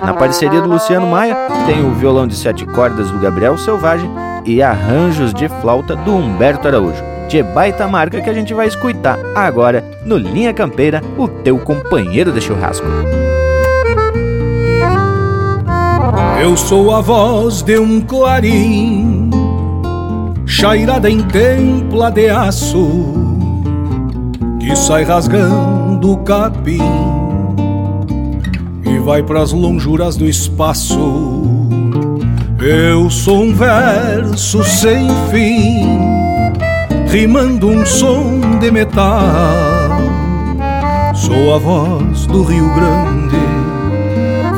Na parceria do Luciano Maia, tem o violão de sete cordas do Gabriel Selvagem e arranjos de flauta do Humberto Araújo. De baita marca que a gente vai escutar agora no Linha Campeira, o teu companheiro de churrasco. Eu sou a voz de um clarim, chairada em templa de aço, que sai rasgando o capim vai pras lonjuras do espaço. Eu sou um verso sem fim, rimando um som de metal. Sou a voz do Rio Grande,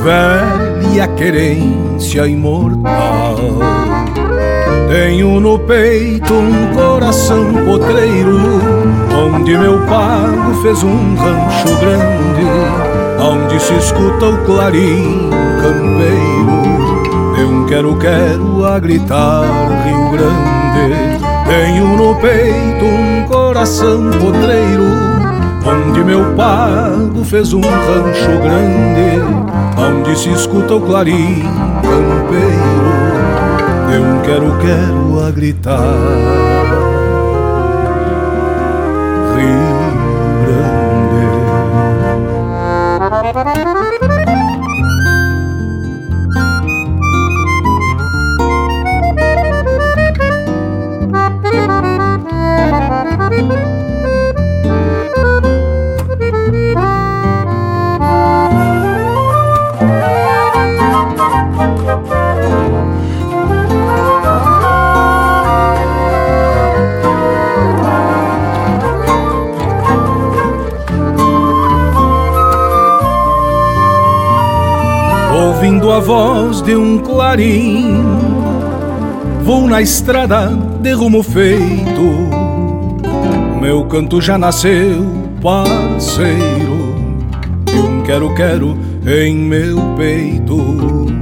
velha querência imortal. Tenho no peito um coração potreiro, onde meu pago fez um rancho grande, onde se escuta o clarim campeiro. De um quero-quero a gritar Rio Grande. Tenho no peito um coração potreiro, onde meu pago fez um rancho grande, onde se escuta o clarim campeiro. De um quero-quero a gritar. A voz de um clarim, vou na estrada de rumo feito. Meu canto já nasceu, parceiro, um quero-quero em meu peito.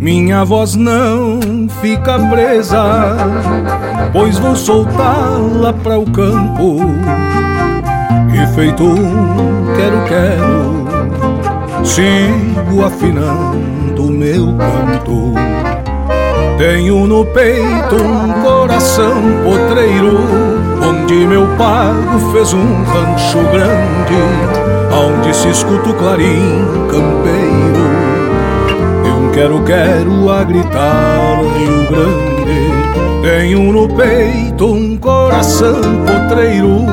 Minha voz não fica presa, pois vou soltá-la para o campo. E feito um quero-quero, sigo afinando meu canto. Tenho no peito um coração potreiro, onde meu pago fez um rancho grande, onde se escuta o clarim campeiro. Eu quero, quero a gritar Rio Grande. Tenho no peito um coração potreiro,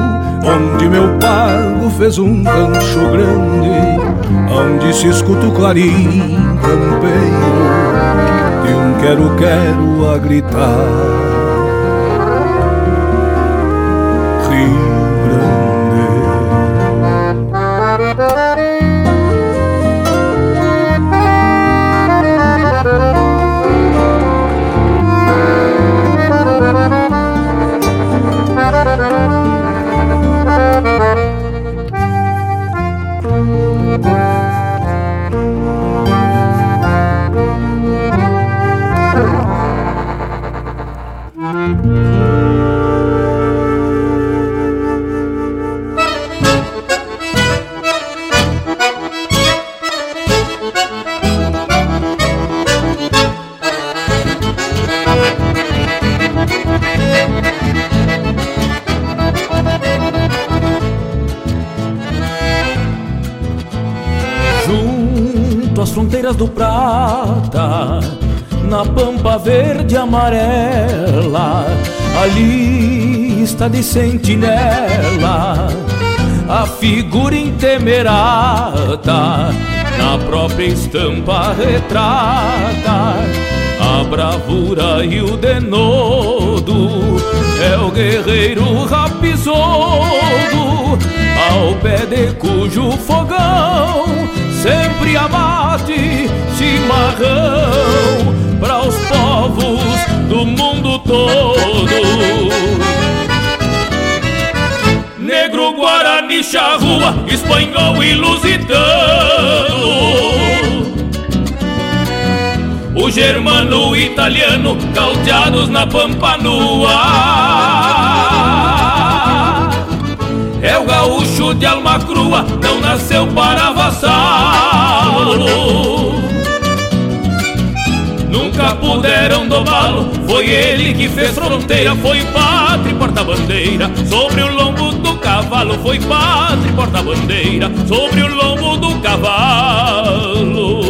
onde meu pago fez um rancho grande, onde se escuta o clarim campeiro. E um quero, quero a gritar. Estampa retrata a bravura e o denodo é o guerreiro rapizoso ao pé de cujo fogão sempre abate chimarrão para os povos do mundo todo. Negro, Guarani, Charrua, Espanhol e Lusitano o germano, o italiano, caldeados na pampa nua. É o gaúcho de alma crua, não nasceu para vassalo. Nunca puderam domá-lo, foi ele que fez fronteira, foi pátria e porta-bandeira. Sobre o lombo do cavalo, foi pátria e porta-bandeira. Sobre o lombo do cavalo.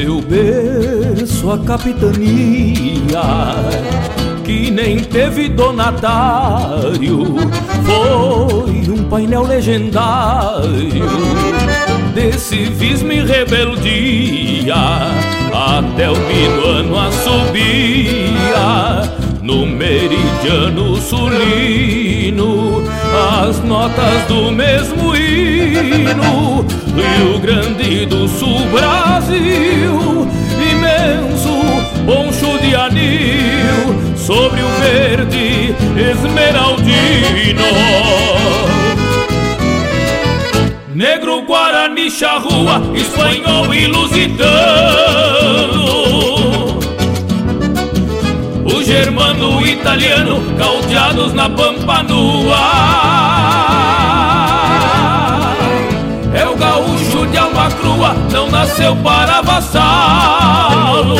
Seu berço a capitania que nem teve donatário foi um painel legendário de civismo e rebeldia. Até o minuano assobia no meridiano sulino as notas do mesmo Rio Grande do Sul, Brasil imenso poncho de anil sobre o verde esmeraldino. Negro, Guarani, Charrua, Espanhol e Lusitano. O germano, italiano, caldeados na pampa nua crua, não nasceu para vassalo.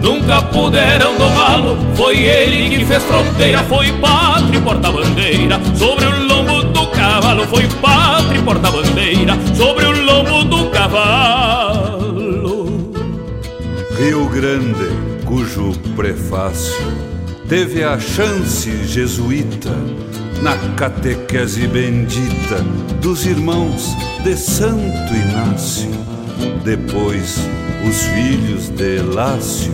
Nunca puderam domá-lo, foi ele que fez fronteira, foi pátria e porta-bandeira. Sobre o lombo do cavalo, foi pátria e porta-bandeira. Sobre o lombo do cavalo. Rio Grande, cujo prefácio teve a chance jesuíta na catequese bendita dos irmãos de Santo Inácio. Depois, os filhos de Lácio,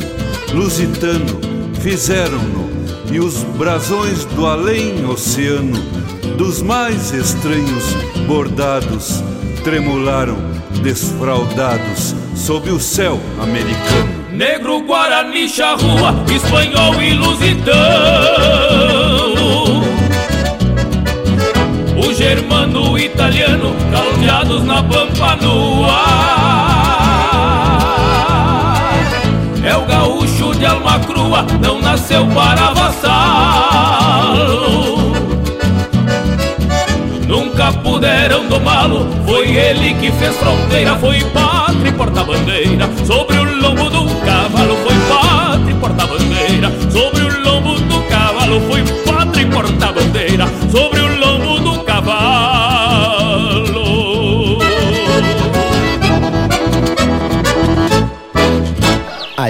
lusitano, fizeram-no e os brasões do além oceano, dos mais estranhos bordados, tremularam desfraldados sob o céu americano. Negro, Guarani, Charrua, Espanhol e Lusitano germano, italiano, caldeados na pampa nua É o gaúcho de alma crua, não nasceu para vassalo. Nunca puderam domá-lo, foi ele que fez fronteira, foi pátria e porta-bandeira. Sobre o lombo do cavalo, foi pátria e porta-bandeira. Sobre o lombo do cavalo, foi pátria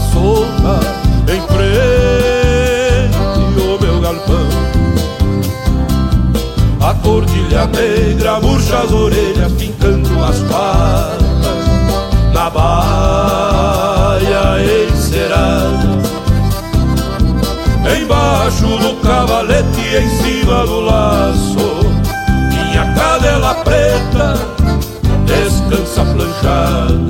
Solta em frente ao meu galpão. A cordilha negra murcha as orelhas Fincando as patas na baia encerada. Embaixo do cavalete, em cima do laço Minha cadela preta descansa planchada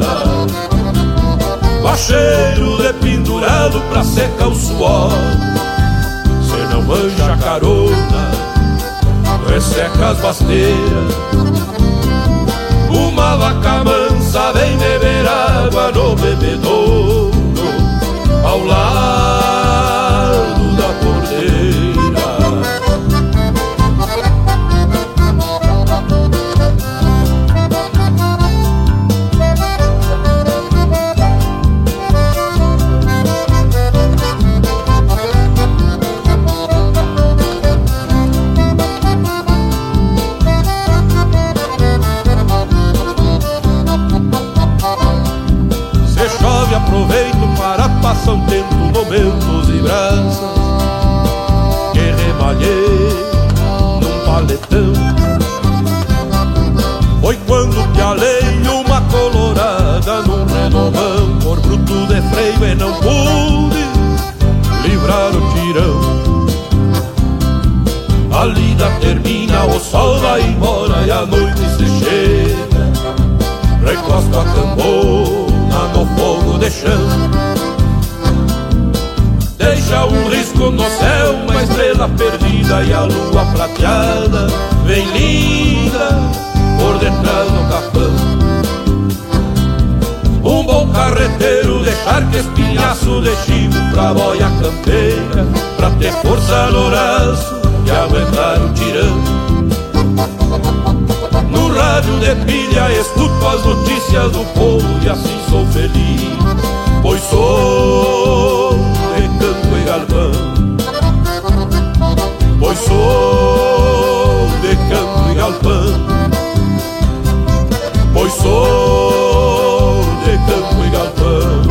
Bacheiro de pendurado pra secar o suor. Se não manja carona, resseca as basteiras. Uma vaca mansa vem beber água no bebedouro Ao lado paletão. Foi quando que alei uma colorada num redomão. Por bruto de freio e não pude livrar o tirão. A lida termina, o sol vai embora e a noite se chega. Recosto a cambona no céu, uma estrela perdida E a lua prateada vem linda por detrás do capão. Um bom carreteiro deixar que espinhaço de chivo Pra boia campeira, pra ter força no braço E aguentar o tirão. No rádio de pilha escuto as notícias do povo e assim sou feliz Pois sou recanto e galvão Pois sou de canto e galpão Pois sou de canto e galpão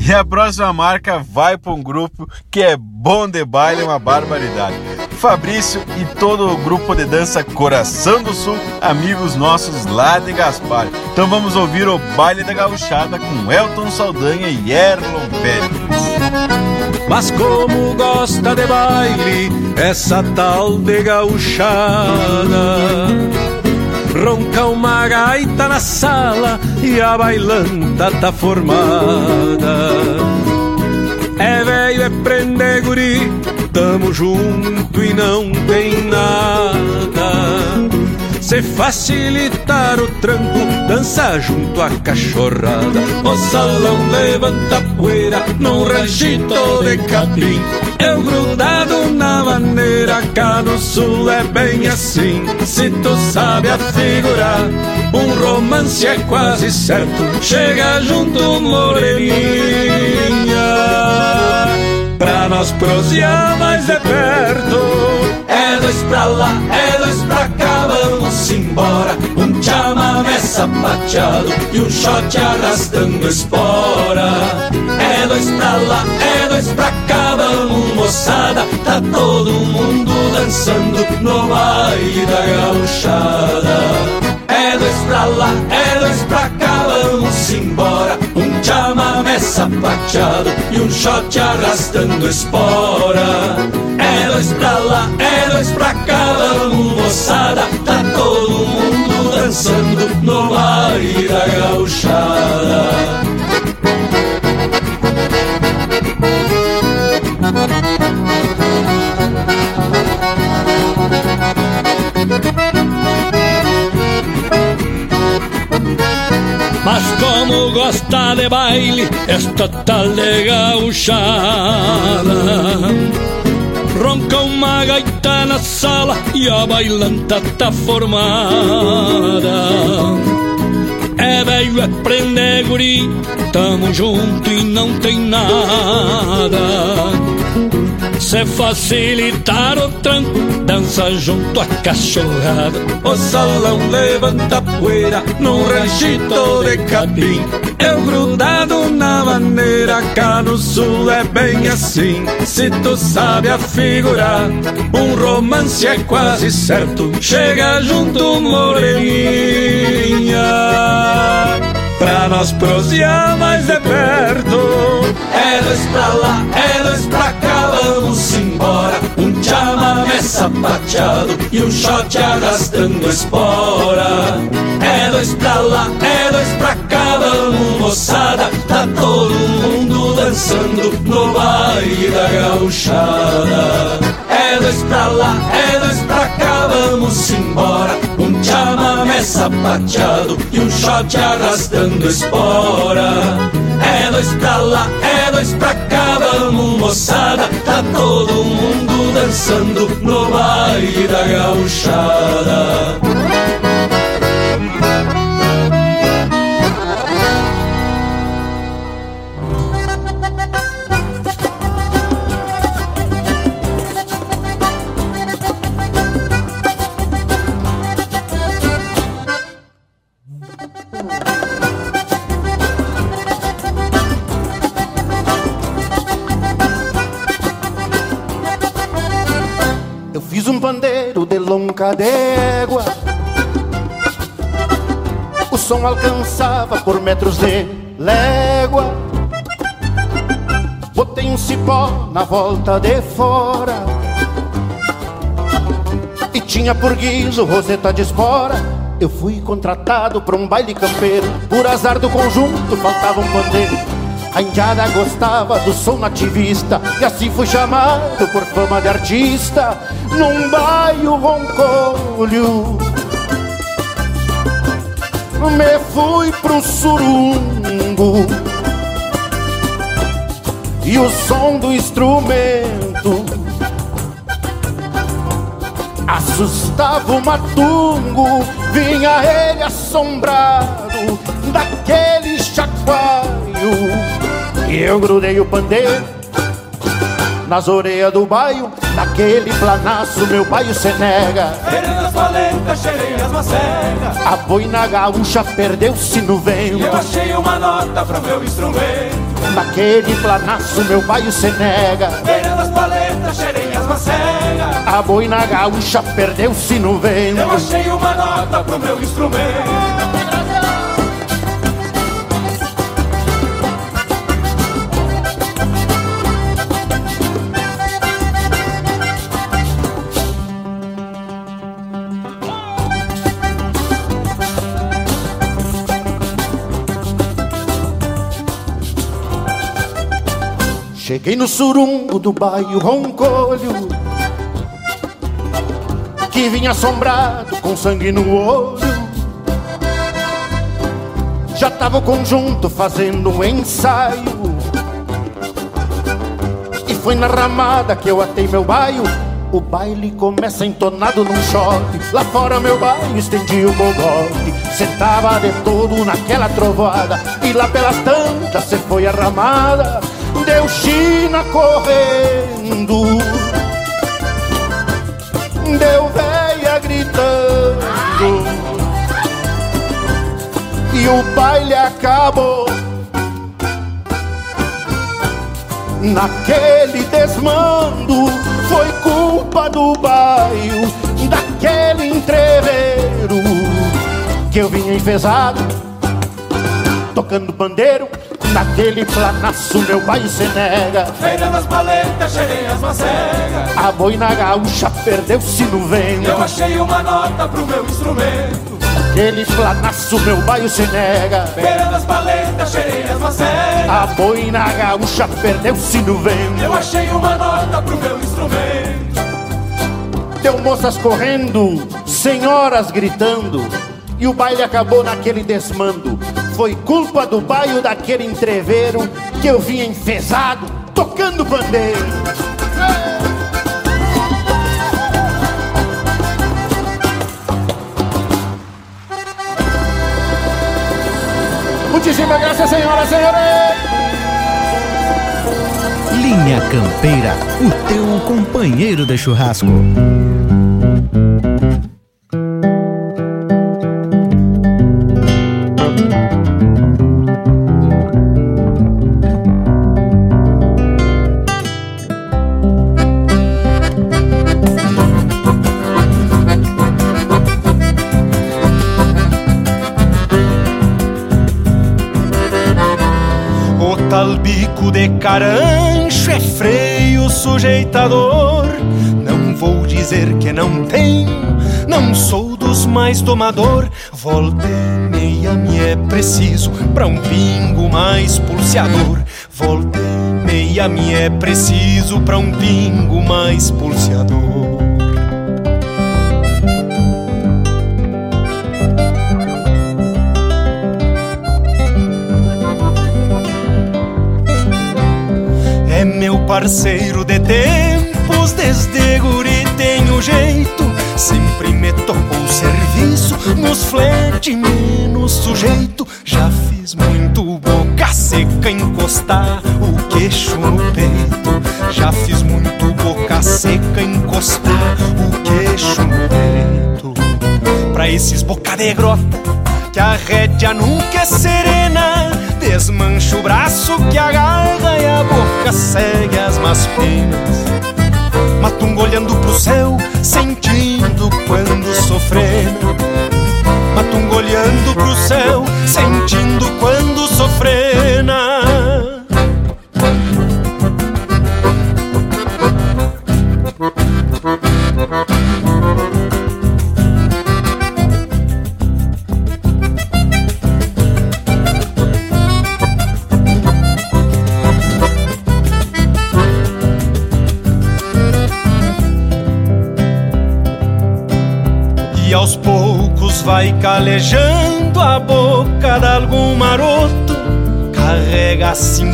E a próxima marca vai para um grupo que é bom de baile, uma barbaridade. Fabrício e todo o grupo de dança Coração do Sul, amigos nossos lá de Gaspar. Então vamos ouvir o baile da gauchada com Elton Saldanha e Erlon Pérez. Mas como gosta de baile essa tal de gauchada Ronca uma gaita na sala e a bailanta tá formada É velho, é prender guri, tamo junto e não tem nada. Se facilitar o tranco, dança junto à cachorrada. O salão levanta poeira num ranchito de capim. Eu grudado na maneira, cá no sul é bem assim. Se tu sabe afigurar, um romance é quase certo. Chega junto, moreninha Pra nós prosear mais de perto. É dois pra lá, é dois pra cá, vamos embora. Um chamamé sapateado e um shot arrastando espora. É dois pra lá, é dois pra cá, vamos moçada. Tá todo mundo dançando no baile da gauchada. É dois pra lá, é dois pra cá, vamos embora. Um chamamé sapateado e um shot arrastando espora É dois pra lá, é dois pra cá, vamos moçada Tá todo mundo dançando no baile da gauchada. Mas como gosta de baile esta tal de gauchada. Ronca uma gaita na sala e a bailanta tá formada. É velho, é prender guri, tamo junto e não tem nada Se facilitar o tranco, dança junto a cachorrada. O salão levanta poeira num ranchito de capim. Eu grudado na maneira, cá no sul é bem assim. Se tu sabe afigurar, um romance é quase certo. Chega junto, moreninha. Pra nós prosear mais de perto. É dois pra lá, é dois pra cá, vamos embora. Um chamamé sapateado e um shot arrastando espora. É dois pra lá, é dois pra cá, vamos moçada. Tá todo mundo dançando no baile da gauchada. É dois pra lá, é dois pra cá, vamos embora. Um chamamé sapateado e um shot arrastando espora É dois pra lá, é dois pra cá, vamos moçada. Tá todo mundo dançando no baile da gauchada som alcançava por metros de légua. Botei um cipó na volta de fora. E tinha por guiso roseta de espora. Eu fui contratado para um baile campeiro. Por azar do conjunto faltava um pandeiro. A indiada gostava do som nativista. E assim fui chamado por fama de artista. Num bairro roncolho Me fui pro surungo. E o som do instrumento Assustava o matungo. Vinha ele assombrado Daquele chacoalho. E eu grudei o pandeiro Nas orelhas do baio Naquele planaço meu baio se nega. Feirando as paletas, cheirei as macegas A boina gaúcha perdeu-se no vento E eu achei uma nota pro meu instrumento. Naquele planaço meu baio se nega. Feirando as paletas, cheirei as macegas A boina gaúcha perdeu-se no vento. Eu achei uma nota pro meu instrumento Cheguei no surungo do bairro Roncolho Que vinha assombrado com sangue no olho. Já tava o conjunto fazendo um ensaio. E foi na ramada que eu atei meu baio. O baile começa entonado num choque. Lá fora meu baile estendi o bogote. Sentava de todo naquela trovoada E lá pelas tantas cê foi a ramada Deu China correndo. Deu véia gritando. E o baile acabou. Naquele desmando Foi culpa do bairro Daquele entreveiro Que eu vinha enfesado Tocando bandeiro Naquele planaço meu bairro se nega. Feirando as paletas, cheirei as macegas A boina gaúcha perdeu-se no vento. Eu achei uma nota pro meu instrumento. Naquele planaço meu baio se nega. Beirando as paletas, cheirei as macegas A boina gaúcha perdeu-se no vento. Eu achei uma nota pro meu instrumento. Deu moças correndo, senhoras gritando. E o baile acabou naquele desmando Foi culpa do baio daquele entreveiro Que eu vinha enfesado, tocando bandeiro Muitíssimas graças, senhoras e senhores! Linha Campeira, o teu companheiro de churrasco. Freio sujeitador. Não vou dizer que não tenho, não sou dos mais domador. Volta e meia me é preciso pra um pingo mais pulseador. Volta e meia me é preciso pra um pingo mais pulseador. É meu parceiro de desde guri tenho jeito. Sempre me tocou serviço, nos flete menos sujeito. Já fiz muito boca seca encostar o queixo no peito. Já fiz muito boca seca encostar o queixo no peito. Pra esses boca de grota, que a rédea nunca é serena. Desmancha o braço que agarra e a boca segue as más penas. Matungo olhando pro céu, sentindo quando sofrendo. Matungo olhando pro céu, sentindo quando sofrena.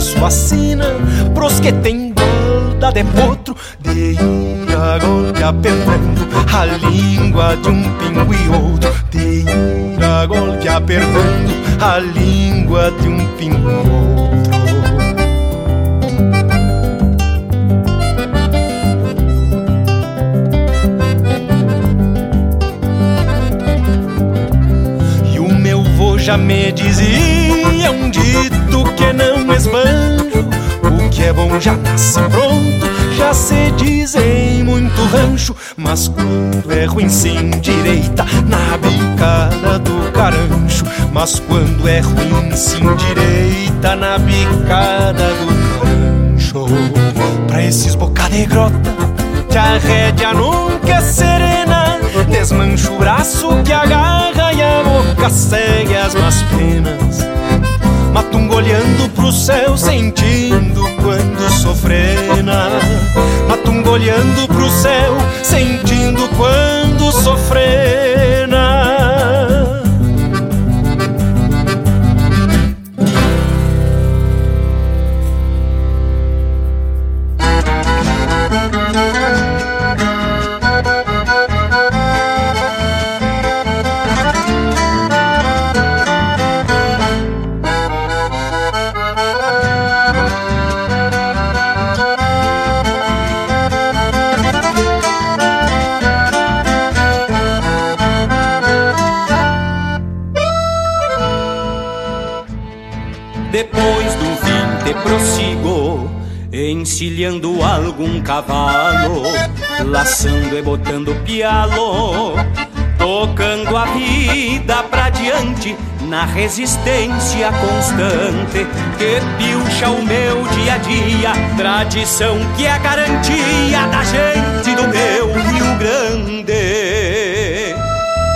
Sua sina pros que tem golda de potro De ir golpe apertando a língua de um pingo e outro De ir golpe apertando a língua de um pingo e outro já me dizia é bom já nasce pronto, já se diz em muito rancho Mas quando é ruim se endireita na bicada do carancho. Mas quando é ruim se endireita na bicada do carancho. Pra esses boca de grota que a rédea nunca é serena. Desmancha o braço que agarra e a boca segue as más penas Matungo olhando pro céu sentindo quando sofrena. Matungo olhando pro céu sentindo quando sofrena algum cavalo, laçando e botando pialo, tocando a vida pra diante na resistência constante que pilcha o meu dia a dia, tradição que é garantia da gente do meu Rio Grande.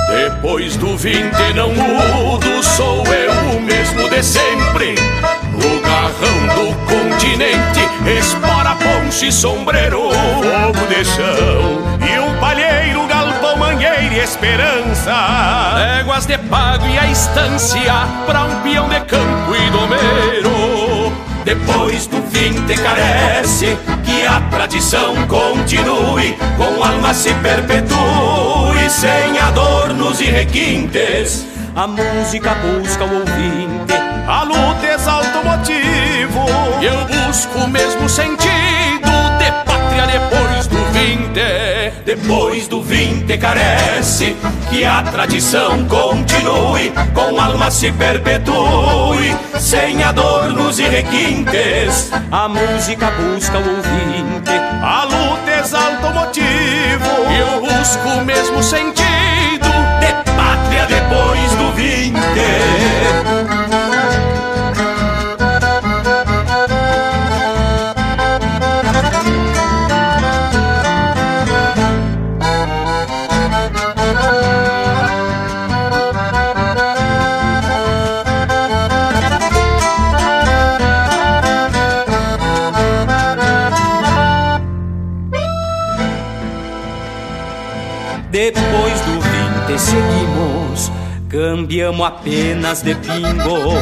Depois do vinte não mudo, sou eu o mesmo de sempre. No garrão do continente, espora, ponche, sombreiro, fogo de chão e um palheiro, galpão, mangueira e esperança. Éguas de pago e a estância pra um peão de campo e domeiro. Depois do fim te carece que a tradição continue, com alma se perpetue, sem adornos e requintes. A música busca o ouvinte, a luta exalta o motivo, e eu busco o mesmo sentido pátria depois do vinte. Depois do vinte carece que a tradição continue, com alma se perpetue, sem adornos e requintes. A música busca o ouvinte, a luta exalta o motivo, eu busco o mesmo sentido de pátria depois do vinte. Cambiamos apenas de pingo.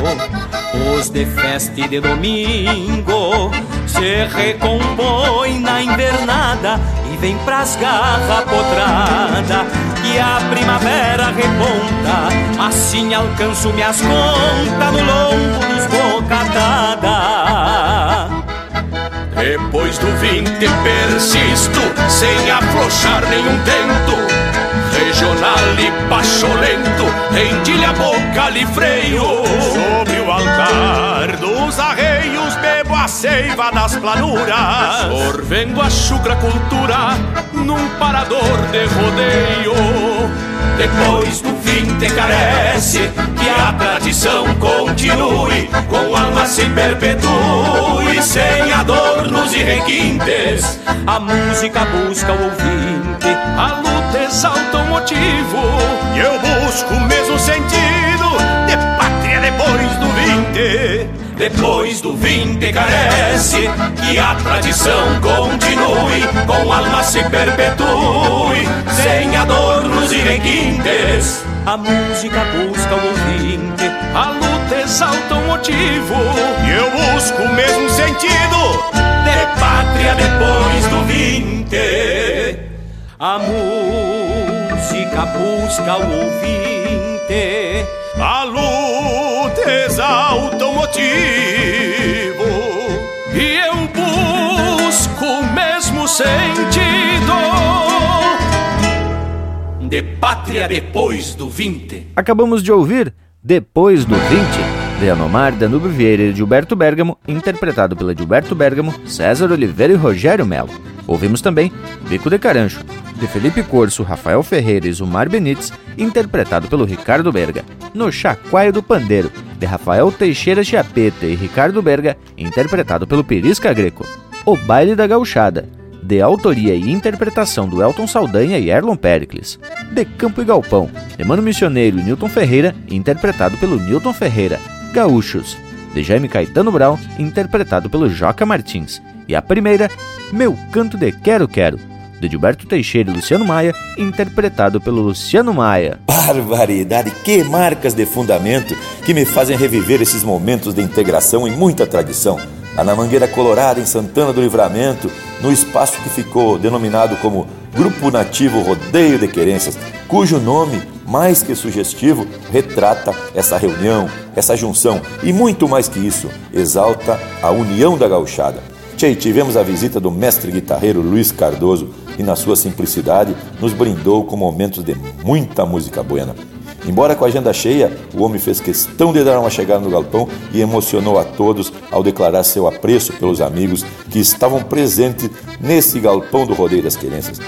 Os de festa e de domingo se recompõe na invernada e vem pras garras potrada. E a primavera reponta, assim alcanço minhas contas no lombo dos bocatada. Depois do vinte persisto, sem afrouxar nenhum tento. Regional e pacholento, endilha boca ali freio. Sobre o altar dos arreios, bebo a seiva das planuras. Sorvendo a chucra cultura, num parador de rodeio. Depois do fim te carece que a tradição continue, com alma se perpetue, sem adornos e requintes. A música busca o ouvinte, a luta exalta o motivo, e eu busco o mesmo sentido de pátria depois do vinte. Depois do vinte carece que a tradição continue, com alma se perpetue, sem adornos e requintes. A música busca o ouvinte, a luta exalta o motivo, e eu busco o mesmo sentido de pátria depois do vinte. A música busca o ouvinte, a luta exalta o motivo, e eu busco o mesmo sentido. De pátria depois do vinte. Acabamos de ouvir Depois do 20, de Anomar, Danúbio Vieira e Gilberto Bergamo, interpretado pela Gilberto Bergamo, César Oliveira e Rogério Melo. Ouvimos também Bico de Carancho, de Felipe Corso, Rafael Ferreira e Zumar Benites, interpretado pelo Ricardo Berga. No Chacoalho do Pandeiro, de Rafael Teixeira Chiapeta e Ricardo Berga, interpretado pelo Perisca Greco. O Baile da Gauchada, de autoria e interpretação do Elton Saldanha e Erlon Pericles. De Campo e Galpão, de Mano Missioneiro e Newton Ferreira, interpretado pelo Newton Ferreira. Gaúchos, de Jaime Caetano Brown, interpretado pelo Joca Martins. E a primeira, Meu Canto de Quero Quero, de Gilberto Teixeira e Luciano Maia, interpretado pelo Luciano Maia. Barbaridade! Que marcas de fundamento que me fazem reviver esses momentos de integração e muita tradição. Lá na Mangueira Colorada, em Santana do Livramento, no espaço que ficou denominado como Grupo Nativo Rodeio de Querências, cujo nome, mais que sugestivo, retrata essa reunião, essa junção e muito mais que isso, exalta a união da gauchada. Tchê, tivemos a visita do mestre guitarreiro Luiz Cardoso e, na sua simplicidade, nos brindou com momentos de muita música buena. Embora com a agenda cheia, o homem fez questão de dar uma chegada no galpão e emocionou a todos ao declarar seu apreço pelos amigos que estavam presentes nesse galpão do Rodeio das Querências.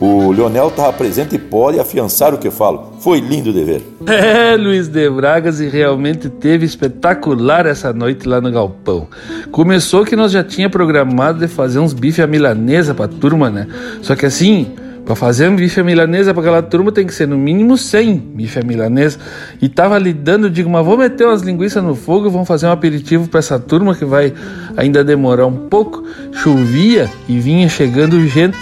O Leonel estava presente e pode afiançar o que falo. Foi lindo de ver. É, Luiz de Bragas, e realmente teve espetacular essa noite lá no Galpão. Começou que nós já tinha programado de fazer uns bife à milanesa pra turma, né? Só que assim, Para fazer um bife milanesa para aquela turma tem que ser no mínimo 100 bife milanesa. E tava lidando, digo, mas vou meter umas linguiças no fogo vamos fazer um aperitivo para essa turma que vai ainda demorar um pouco. Chovia e vinha chegando gente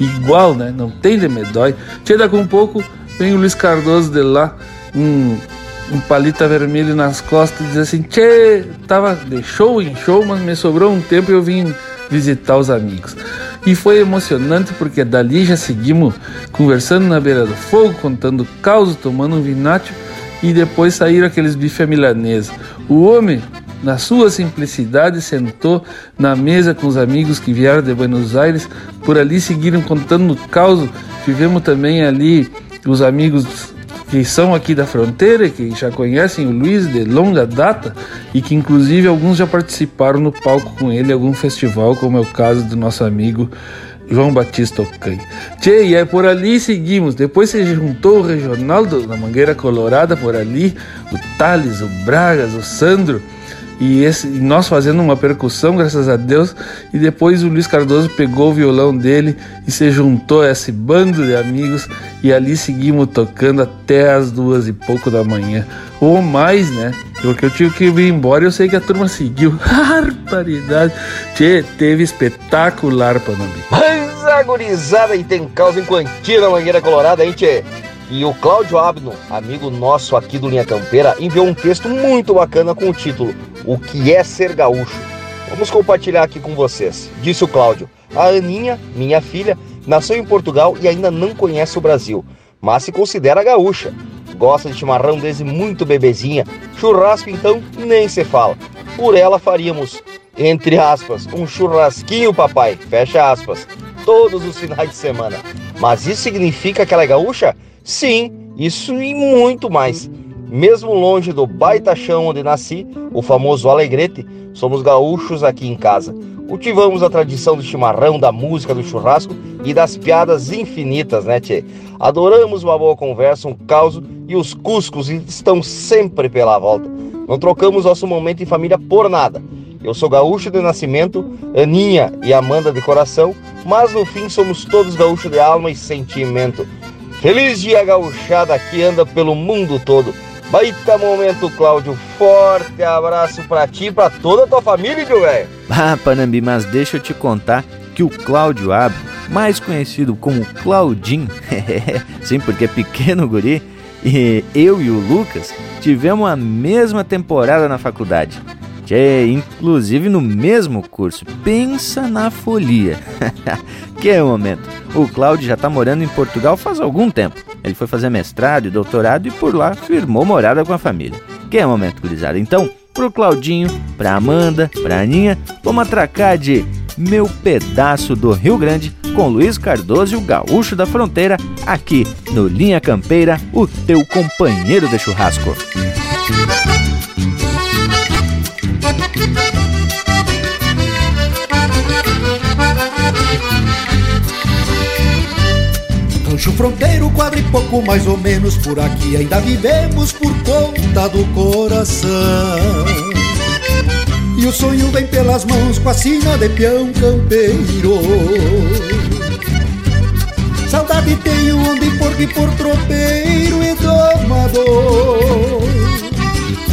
igual, né? Não tem de medói. Chega com um pouco, vem o Luiz Cardoso de lá, um, um palita vermelho nas costas, diz assim: Tchê, tava de show em show, mas me sobrou um tempo e eu vim visitar os amigos. E foi emocionante porque dali já seguimos conversando na beira do fogo, contando caos, tomando um vinátio e depois saíram aqueles bife milanesa. O homem, na sua simplicidade, sentou na mesa com os amigos que vieram de Buenos Aires. Por ali seguiram contando caos. Tivemos também ali os amigos que são aqui da fronteira, que já conhecem o Luiz de longa data e que inclusive alguns já participaram no palco com ele em algum festival, como é o caso do nosso amigo João Batista Ocan. Tchê, e é por ali seguimos. Depois se juntou o Regionaldo da Mangueira Colorada por ali, o Thales, o Bragas, o Sandro e, esse, e nós fazendo uma percussão, graças a Deus, e depois o Luiz Cardoso pegou o violão dele e se juntou a esse bando de amigos e ali seguimos tocando até as duas e pouco da manhã, ou mais, né? Porque eu tive que vir embora e eu sei que a turma seguiu. Barbaridade! Tchê, teve espetacular, Panambi. Mas a gurizada e tem causa em quantia na Mangueira Colorada, hein, Tchê? E o Cláudio Abno, amigo nosso aqui do Linha Campeira, enviou um texto muito bacana com o título O que é ser gaúcho? Vamos compartilhar aqui com vocês. Disse o Cláudio: A Aninha, minha filha, nasceu em Portugal e ainda não conhece o Brasil, mas se considera gaúcha. Gosta de chimarrão desde muito bebezinha. Churrasco, então, nem se fala. Por ela faríamos, entre aspas, um churrasquinho, papai, fecha aspas, todos os finais de semana. Mas isso significa que ela é gaúcha? Sim, isso e muito mais. Mesmo longe do baita chão onde nasci, o famoso Alegrete, somos gaúchos aqui em casa. Cultivamos a tradição do chimarrão, da música, do churrasco e das piadas infinitas, né, tchê? Adoramos uma boa conversa, um caos e os cuscos estão sempre pela volta. Não trocamos nosso momento em família por nada. Eu sou gaúcho de nascimento, Aninha e Amanda de coração, mas no fim somos todos gaúchos de alma e sentimento. Feliz dia gauchada que anda pelo mundo todo. Baita momento, Cláudio. Forte abraço pra ti e pra toda a tua família, meu velho. Ah, Panambi, mas deixa eu te contar que o Cláudio Abdo, mais conhecido como Claudinho, sim, porque é pequeno guri, e eu e o Lucas tivemos a mesma temporada na faculdade. Tchê, inclusive no mesmo curso. Pensa na folia. que momento. O Cláudio já está morando em Portugal faz algum tempo. Ele foi fazer mestrado e doutorado e por lá firmou morada com a família. Que momento, gurizada. Então, pro Claudinho, pra Amanda, pra Aninha, vamos atracar de Meu Pedaço do Rio Grande com Luiz Cardoso e o Gaúcho da Fronteira, aqui no Linha Campeira, o teu companheiro de churrasco. Rancho Fronteiro, quadro pouco mais ou menos por aqui ainda vivemos por conta do coração. E o sonho vem pelas mãos com a sina de peão campeiro. Saudade tenho onde porque por tropeiro e domador.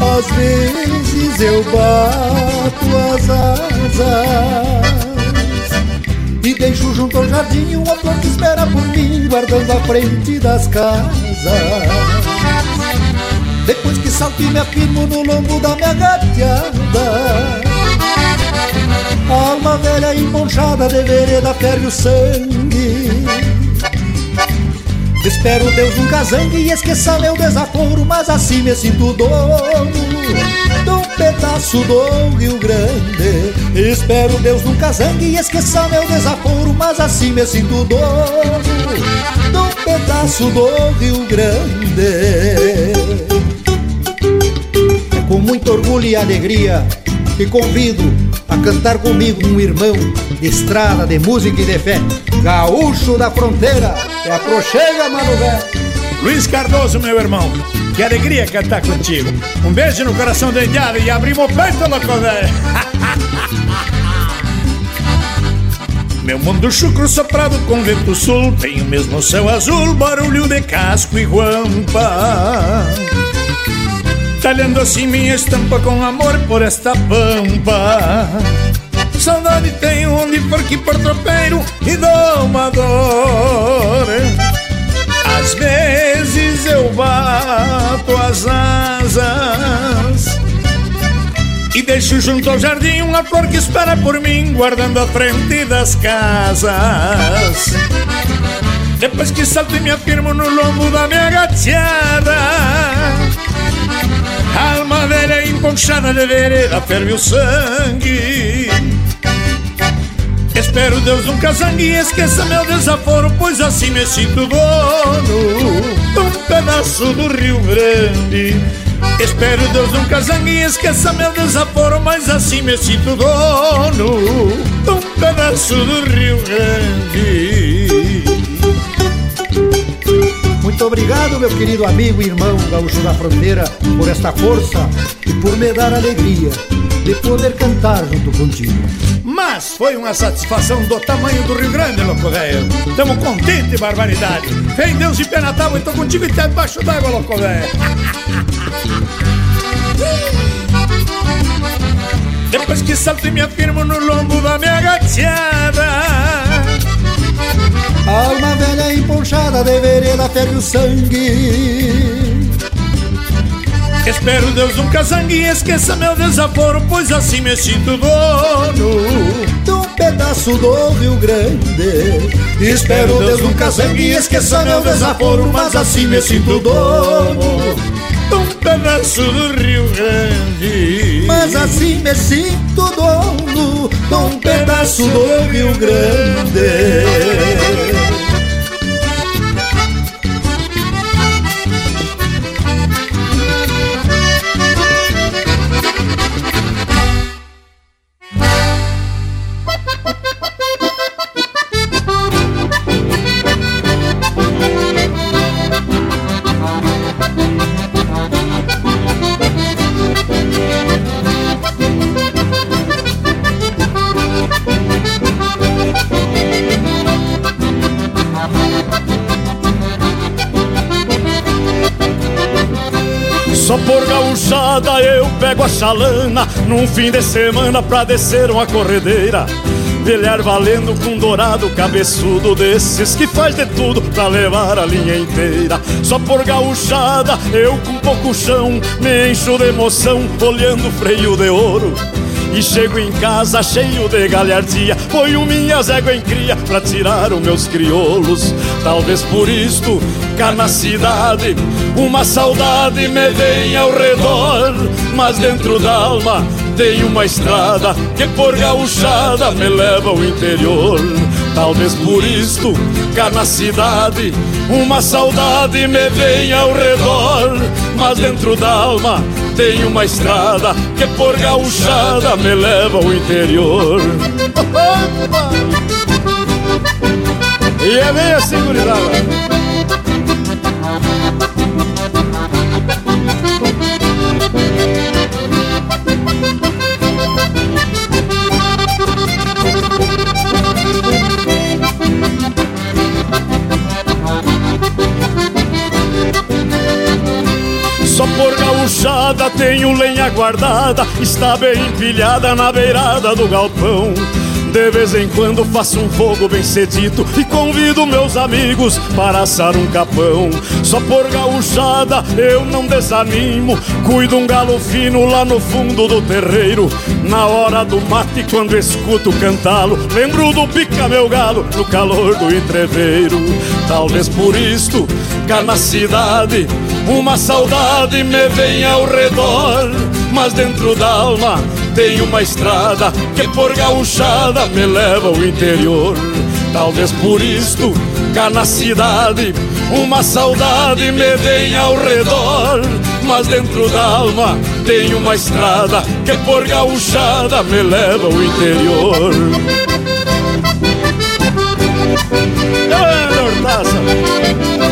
Às vezes eu bato as asas e deixo junto ao jardim uma flor que espera por mim, guardando a frente das casas. Depois que salto e me afirmo no lombo da minha gateada. A alma velha emponchada de vereda perde o sangue. Espero Deus nunca zangue e esqueça meu desaforo, mas assim me sinto dono de um pedaço do Rio Grande. Espero Deus nunca zangue e esqueça meu desaforo, mas assim me sinto dono de um pedaço do Rio Grande. É com muito orgulho e alegria que convido a cantar comigo um irmão de estrada, de música e de fé, gaúcho da fronteira, é a prochega, mano. Luiz Cardoso, meu irmão, que alegria cantar contigo. Um beijo no coração do indiado e abrimos o peito, louco velho. Meu mundo chucro soprado com vento sul Tem o mesmo céu azul, barulho de casco e guampa Talhando assim minha estampa com amor por esta pampa Saudade tenho onde for que por tropeiro e dou uma dor Às vezes eu bato as asas e deixo junto ao jardim uma flor que espera por mim, guardando a frente das casas. Depois que salto e me afirmo no lombo da minha gateada, alma velha emponchada de vereda ferve o sangue. Espero Deus nunca zangue e esqueça meu desaforo, pois assim me sinto dono de um pedaço do Rio Grande. Espero Deus nunca zangue esqueça meu desaforo, mas assim me sinto dono de um pedaço do Rio Grande. Muito obrigado, meu querido amigo e irmão gaúcho da fronteira, por esta força e por me dar alegria de poder cantar junto contigo. Mas foi uma satisfação do tamanho do Rio Grande, louco velho. Tamo contente, barbaridade. Vem Deus de pé na tábua e tô contigo e tá debaixo d'água, louco velho. Depois que salto e me afirmo no lombo da minha gateada Alma velha emponchada de vereda ferve o sangue. Espero Deus nunca zangue e esqueça meu desaforo Pois assim me sinto dono De um pedaço do Rio Grande. Espero Deus nunca zangue e esqueça meu desaforo Mas assim me sinto dono. De um pedaço do Rio Grande. Mas assim me sinto dono De um pedaço do Rio Grande eu pego a chalana Num fim de semana pra descer uma corredeira. Velhar valendo com dourado cabeçudo Desses que faz de tudo pra levar a linha inteira. Só por gauchada eu com pouco chão Me encho de emoção olhando o freio de ouro e chego em casa cheio de galhardia. Ponho minhas éguas em cria pra tirar os meus crioulos. Talvez por isto, cá na cidade Uma saudade me vem ao redor. Mas dentro da alma tem uma estrada Que por gauchada me leva ao interior Talvez por isto, cá na cidade Uma saudade me vem ao redor Mas dentro da alma tem uma estrada que por gauchada me leva ao interior. E é bem assim, gurizada. Só por gauchada tenho lenha guardada. Está bem empilhada na beirada do galpão. De vez em quando faço um fogo bem cedito E convido meus amigos para assar um capão. Só por gauchada eu não desanimo. Cuido um galo fino lá no fundo do terreiro. Na hora do mate quando escuto cantá-lo Lembro do pica meu galo no calor do entreveiro. Talvez por isto cá na cidade uma saudade me vem ao redor, mas dentro da alma tem uma estrada que por gauchada me leva ao interior. Talvez por isto, cá na cidade, uma saudade me vem ao redor, mas dentro da alma tem uma estrada que por gauchada me leva ao interior. É, Hortaça!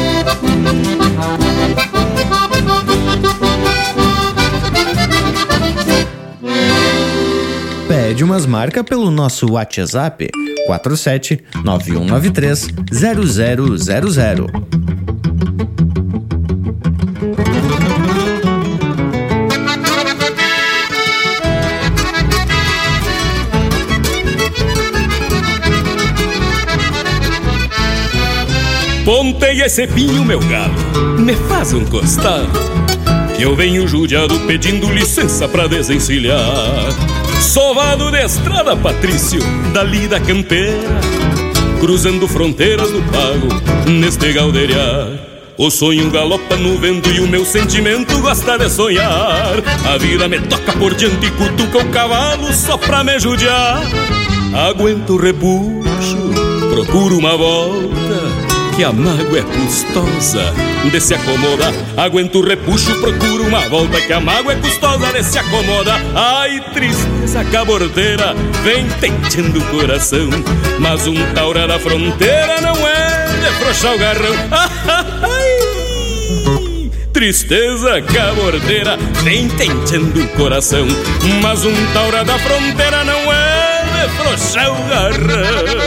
Pede umas marcas pelo nosso WhatsApp 47 9193 0000. Pontei esse pinho, meu galo, me faz um costado Que eu venho judiado pedindo licença pra desencilhar Sovado de estrada, Patrício, dali da campeira Cruzando fronteiras do pago, neste galdeiriar o sonho galopa no vento e o meu sentimento gosta de sonhar. A vida me toca por diante e cutuca o cavalo só pra me judiar. Aguento o repuxo, procuro uma volta que a mágoa é custosa de se acomodar. Aguento o repuxo, procuro uma volta que a mágoa é custosa de se acomodar. Ai, tristeza cabordeira, vem tentando o coração. Mas um taura da fronteira não é de frouxar o garrão. Ai, tristeza cabordeira, vem tentando o coração. Mas um taura da fronteira não é de frouxar o garrão.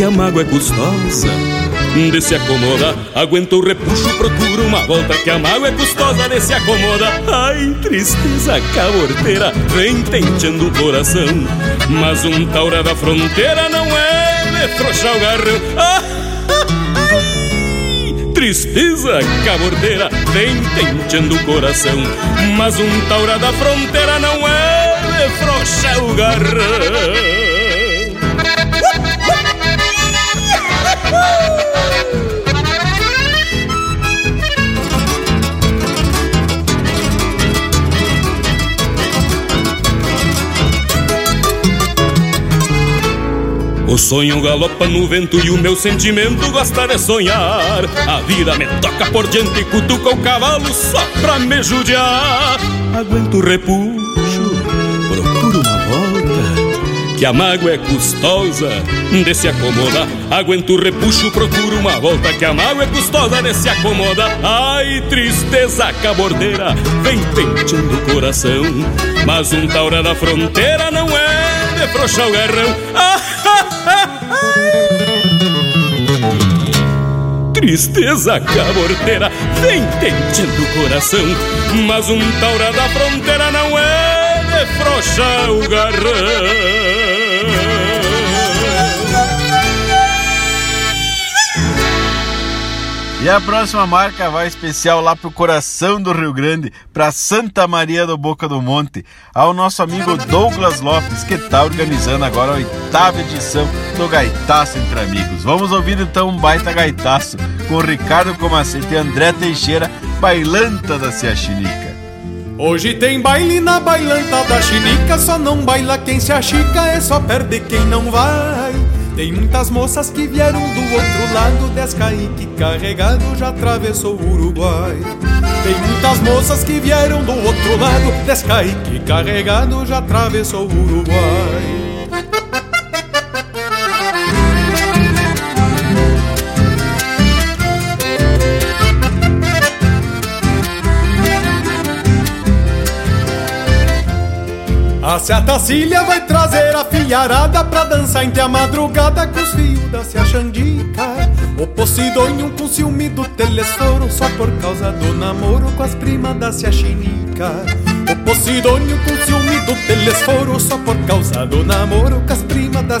que a mágoa é custosa de se acomodar. Aguento o repuxo, procuro uma volta que a mágoa é custosa de se acomodar. Ai, tristeza caborteira, vem tenteando o coração. Mas um taura da fronteira não é de frouxar o garrão. Ah, ai, tristeza caborteira, vem tenteando o coração. Mas um taura da fronteira não é de frouxar o garrão. O sonho galopa no vento e o meu sentimento gosta de sonhar. A vida me toca por diante e cutuca o cavalo só pra me judiar. Aguento o repuxo, que a mágoa é custosa de se acomodar. Aguento o repuxo, procuro uma volta, que a mágoa é custosa de se. Ai, tristeza cabordeira, vem penteando o coração. Mas um taura da fronteira não é de frouxar o garrão. Ah, Tristeza caborteira vem tentando o coração, mas um taura da fronteira não é frouxar o garrão. E a próxima marca vai especial lá pro coração do Rio Grande, para Santa Maria do Boca do Monte, ao nosso amigo Douglas Lopes, que está organizando agora a oitava edição do Gaitaço Entre Amigos. Vamos ouvir então um baita gaitaço com Ricardo Comacete e André Teixeira, bailanta da Ciaxinica. Hoje tem baile na bailanta da chinica, só não baila quem se achica, é só perde quem não vai. Tem muitas moças que vieram do outro lado Descaíque carregado já atravessou o Uruguai. Tem muitas moças que vieram do outro lado Descaíque carregado já atravessou o Uruguai A Ciatacília vai trazer a filharada pra dançar entre a madrugada com os fios da Ciachandica. O Posidônio com ciúme do telesforo só por causa do namoro com as primas da Ciachinica. O Posidônio com ciúme do telesforo só por causa do namoro com as primas da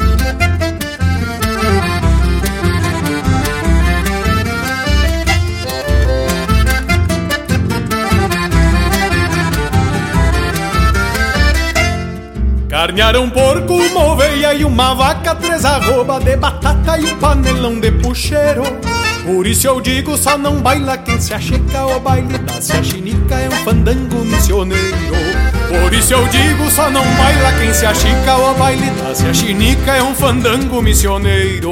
Carnearam um porco, uma oveia e uma vaca, três arroba de batata e um panelão de puxeiro. Por isso eu digo, só não baila quem se achica, o baile da se achinica é um fandango missioneiro. Por isso eu digo, só não baila quem se achica, o baile da se achinica é um fandango missioneiro.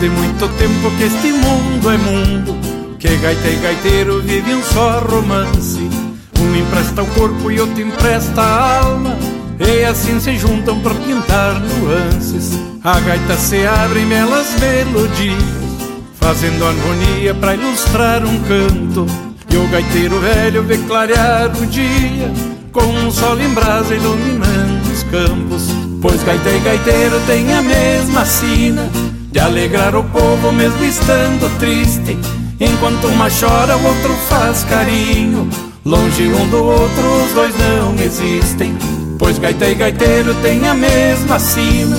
que este mundo é mundo Que gaita e gaiteiro vivem um só romance. Um empresta o corpo e outro empresta a alma E assim se juntam para pintar nuances. A gaita se abre em belas melodias Fazendo harmonia para ilustrar um canto. E o gaiteiro velho vê clarear o dia Com um sol em brasa iluminando os campos. Pois gaita e gaiteiro têm a mesma sina de alegrar o povo mesmo estando triste. Enquanto uma chora, o outro faz carinho. Longe um do outro, os dois não existem. Pois gaita e gaiteiro têm a mesma sina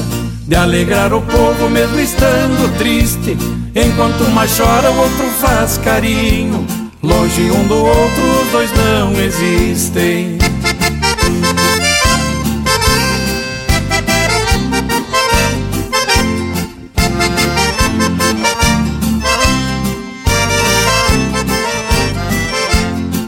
de alegrar o povo mesmo estando triste. Enquanto uma chora, o outro faz carinho. Longe um do outro, os dois não existem.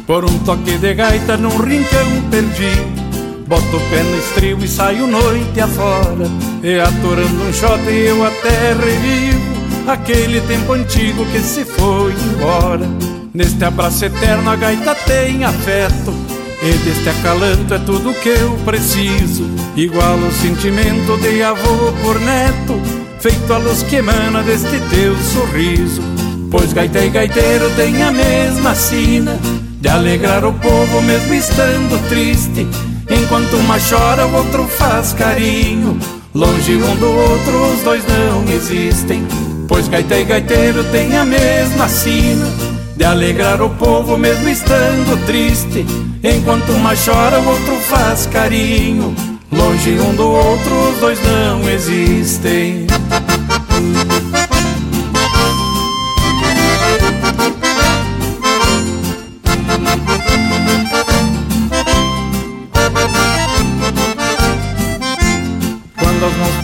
Por um toque de gaita num rincão perdido Boto o pé no estribo e saio noite afora. E atorando um shot eu até revivo Aquele tempo antigo que se foi embora. Neste abraço eterno a gaita tem afeto. E deste acalanto é tudo que eu preciso. Igual o sentimento de avô por neto Feito a luz que emana deste teu sorriso. Pois gaita e gaiteiro tem a mesma sina de alegrar o povo mesmo estando triste. Enquanto uma chora, o outro faz carinho. Longe um do outro, os dois não existem. Pois gaita e gaiteiro têm a mesma sina de alegrar o povo mesmo estando triste. Enquanto uma chora, o outro faz carinho. Longe um do outro, os dois não existem.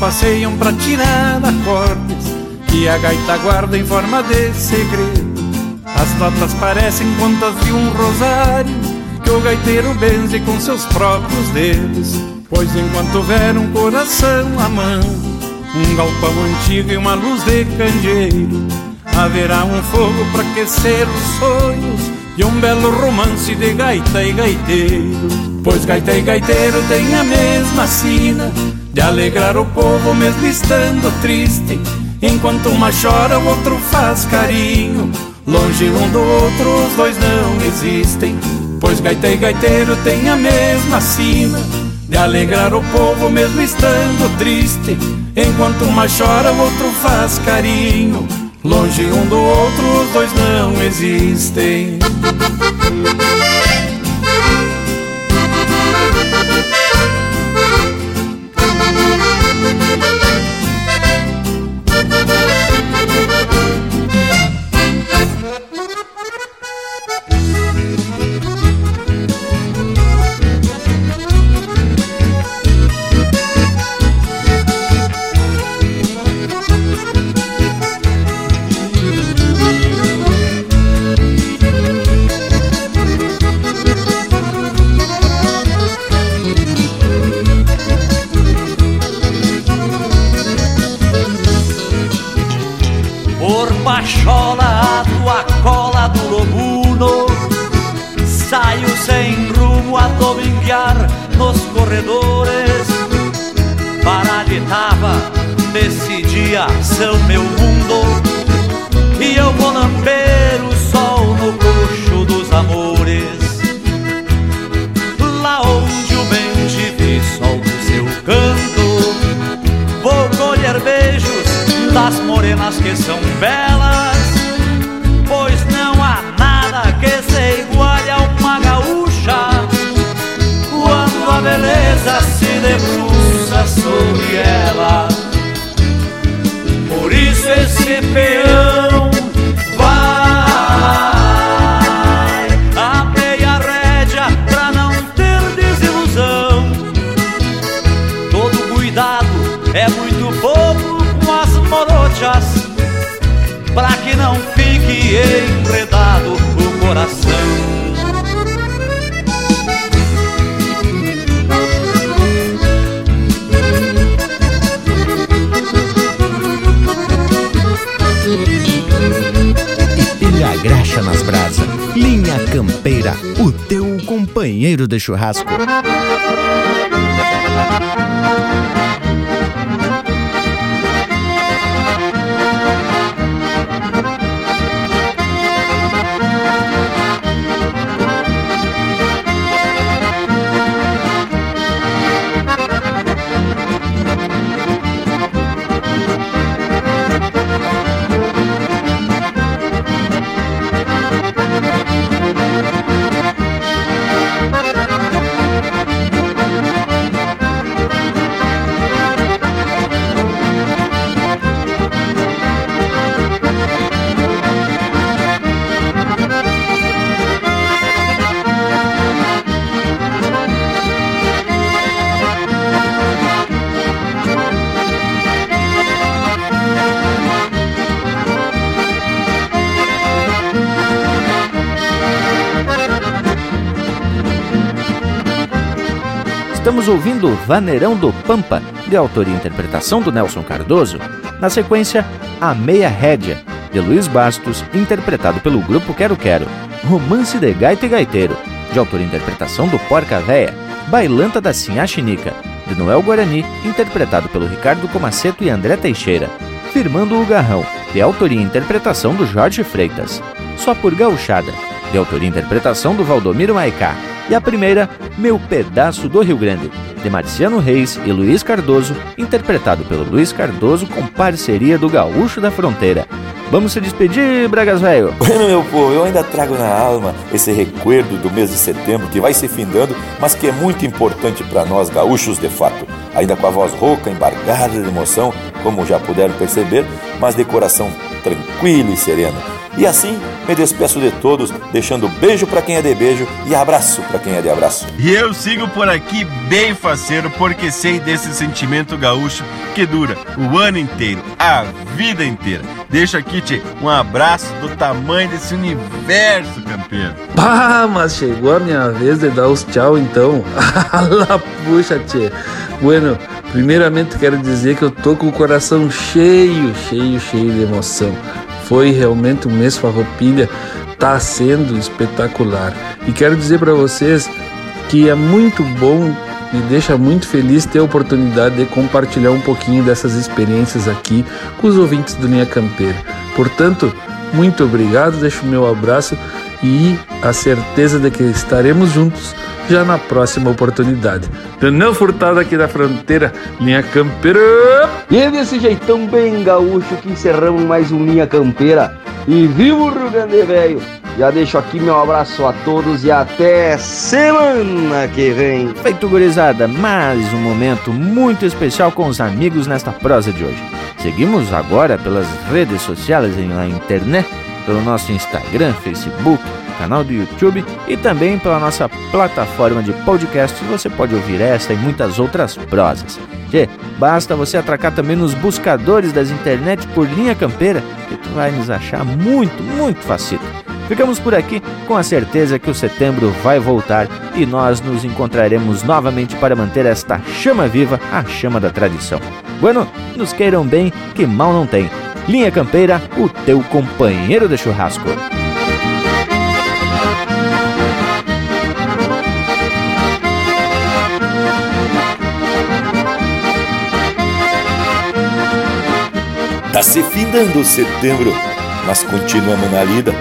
Passeiam pra tirar acordes que a gaita guarda em forma de segredo. As notas parecem contas de um rosário que o gaiteiro benze com seus próprios dedos. Pois enquanto houver um coração amando, um galpão antigo e uma luz de candeeiro, haverá um fogo para aquecer os sonhos e um belo romance de gaita e gaiteiro. Pois gaita e gaiteiro têm a mesma sina de alegrar o povo mesmo estando triste. Enquanto uma chora, o outro faz carinho. Longe um do outro, os dois não existem. Pois gaita e gaiteiro têm a mesma sina de alegrar o povo mesmo estando triste. Enquanto uma chora, o outro faz carinho. Longe um do outro, os dois não existem. Companheiro de churrasco. Estamos ouvindo Vaneirão do Pampa, de autoria e interpretação do Nelson Cardoso. Na sequência, A Meia Rédea, de Luiz Bastos, interpretado pelo grupo Quero Quero. Romance de Gaita e Gaiteiro, de autoria e interpretação do Porca Véia. Bailanta da Sinhá Chinica, de Noel Guarani, interpretado pelo Ricardo Comaceto e André Teixeira. Firmando o Garrão, de autoria e interpretação do Jorge Freitas. Só por Gauchada, de autoria e interpretação do Valdomiro Maicá. E a primeira, Meu Pedaço do Rio Grande, de Marciano Reis e Luiz Cardoso, interpretado pelo Luiz Cardoso com parceria do Gaúcho da Fronteira. Vamos se despedir, Bragas Velho? Bueno, meu povo, eu ainda trago na alma esse recuerdo do mês de setembro que vai se findando, mas que é muito importante para nós gaúchos de fato. Ainda com a voz rouca, embargada de emoção, como já puderam perceber, mas de coração tranquilo e sereno. E assim me despeço de todos, deixando beijo para quem é de beijo e abraço para quem é de abraço. E eu sigo por aqui bem faceiro, porque sei desse sentimento gaúcho que dura o ano inteiro, a vida inteira. Deixo aqui, tchê, um abraço do tamanho desse universo, campeiro. Pá, mas chegou a minha vez de dar os tchau então. Lá puxa, tchê. Bueno, primeiramente quero dizer que eu tô com o coração cheio, cheio, cheio de emoção. Foi realmente um mês farroupilha, tá sendo espetacular. E quero dizer para vocês que é muito bom, me deixa muito feliz ter a oportunidade de compartilhar um pouquinho dessas experiências aqui com os ouvintes do Linha Campeira. Portanto, muito obrigado, deixo o meu abraço e a certeza de que estaremos juntos já na próxima oportunidade. Daniel Furtado aqui da fronteira, linha campeira. E é desse jeitão bem gaúcho que encerramos mais um Linha Campeira. E viva o Rio Grande Velho! Já deixo aqui meu abraço a todos e até semana que vem. Feito gurizada, mais um momento muito especial com os amigos nesta prosa de hoje. Seguimos agora pelas redes sociais e na internet, pelo nosso Instagram, Facebook, canal do YouTube e também pela nossa plataforma de podcast. Você pode ouvir esta e muitas outras prosas. Tchê, basta você atracar também nos buscadores das internet por linha campeira e tu vai nos achar muito, muito facito. Ficamos por aqui com a certeza que o setembro vai voltar e nós nos encontraremos novamente para manter esta chama viva, a chama da tradição. Bueno, nos queiram bem, que mal não tem. Linha Campeira, o teu companheiro de churrasco. Tá se findando setembro, mas continuamos na lida,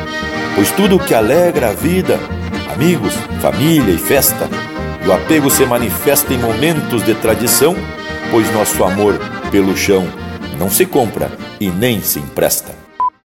pois tudo que alegra a vida, amigos, família e festa, o apego se manifesta em momentos de tradição, pois nosso amor pelo chão não se compra e nem se empresta.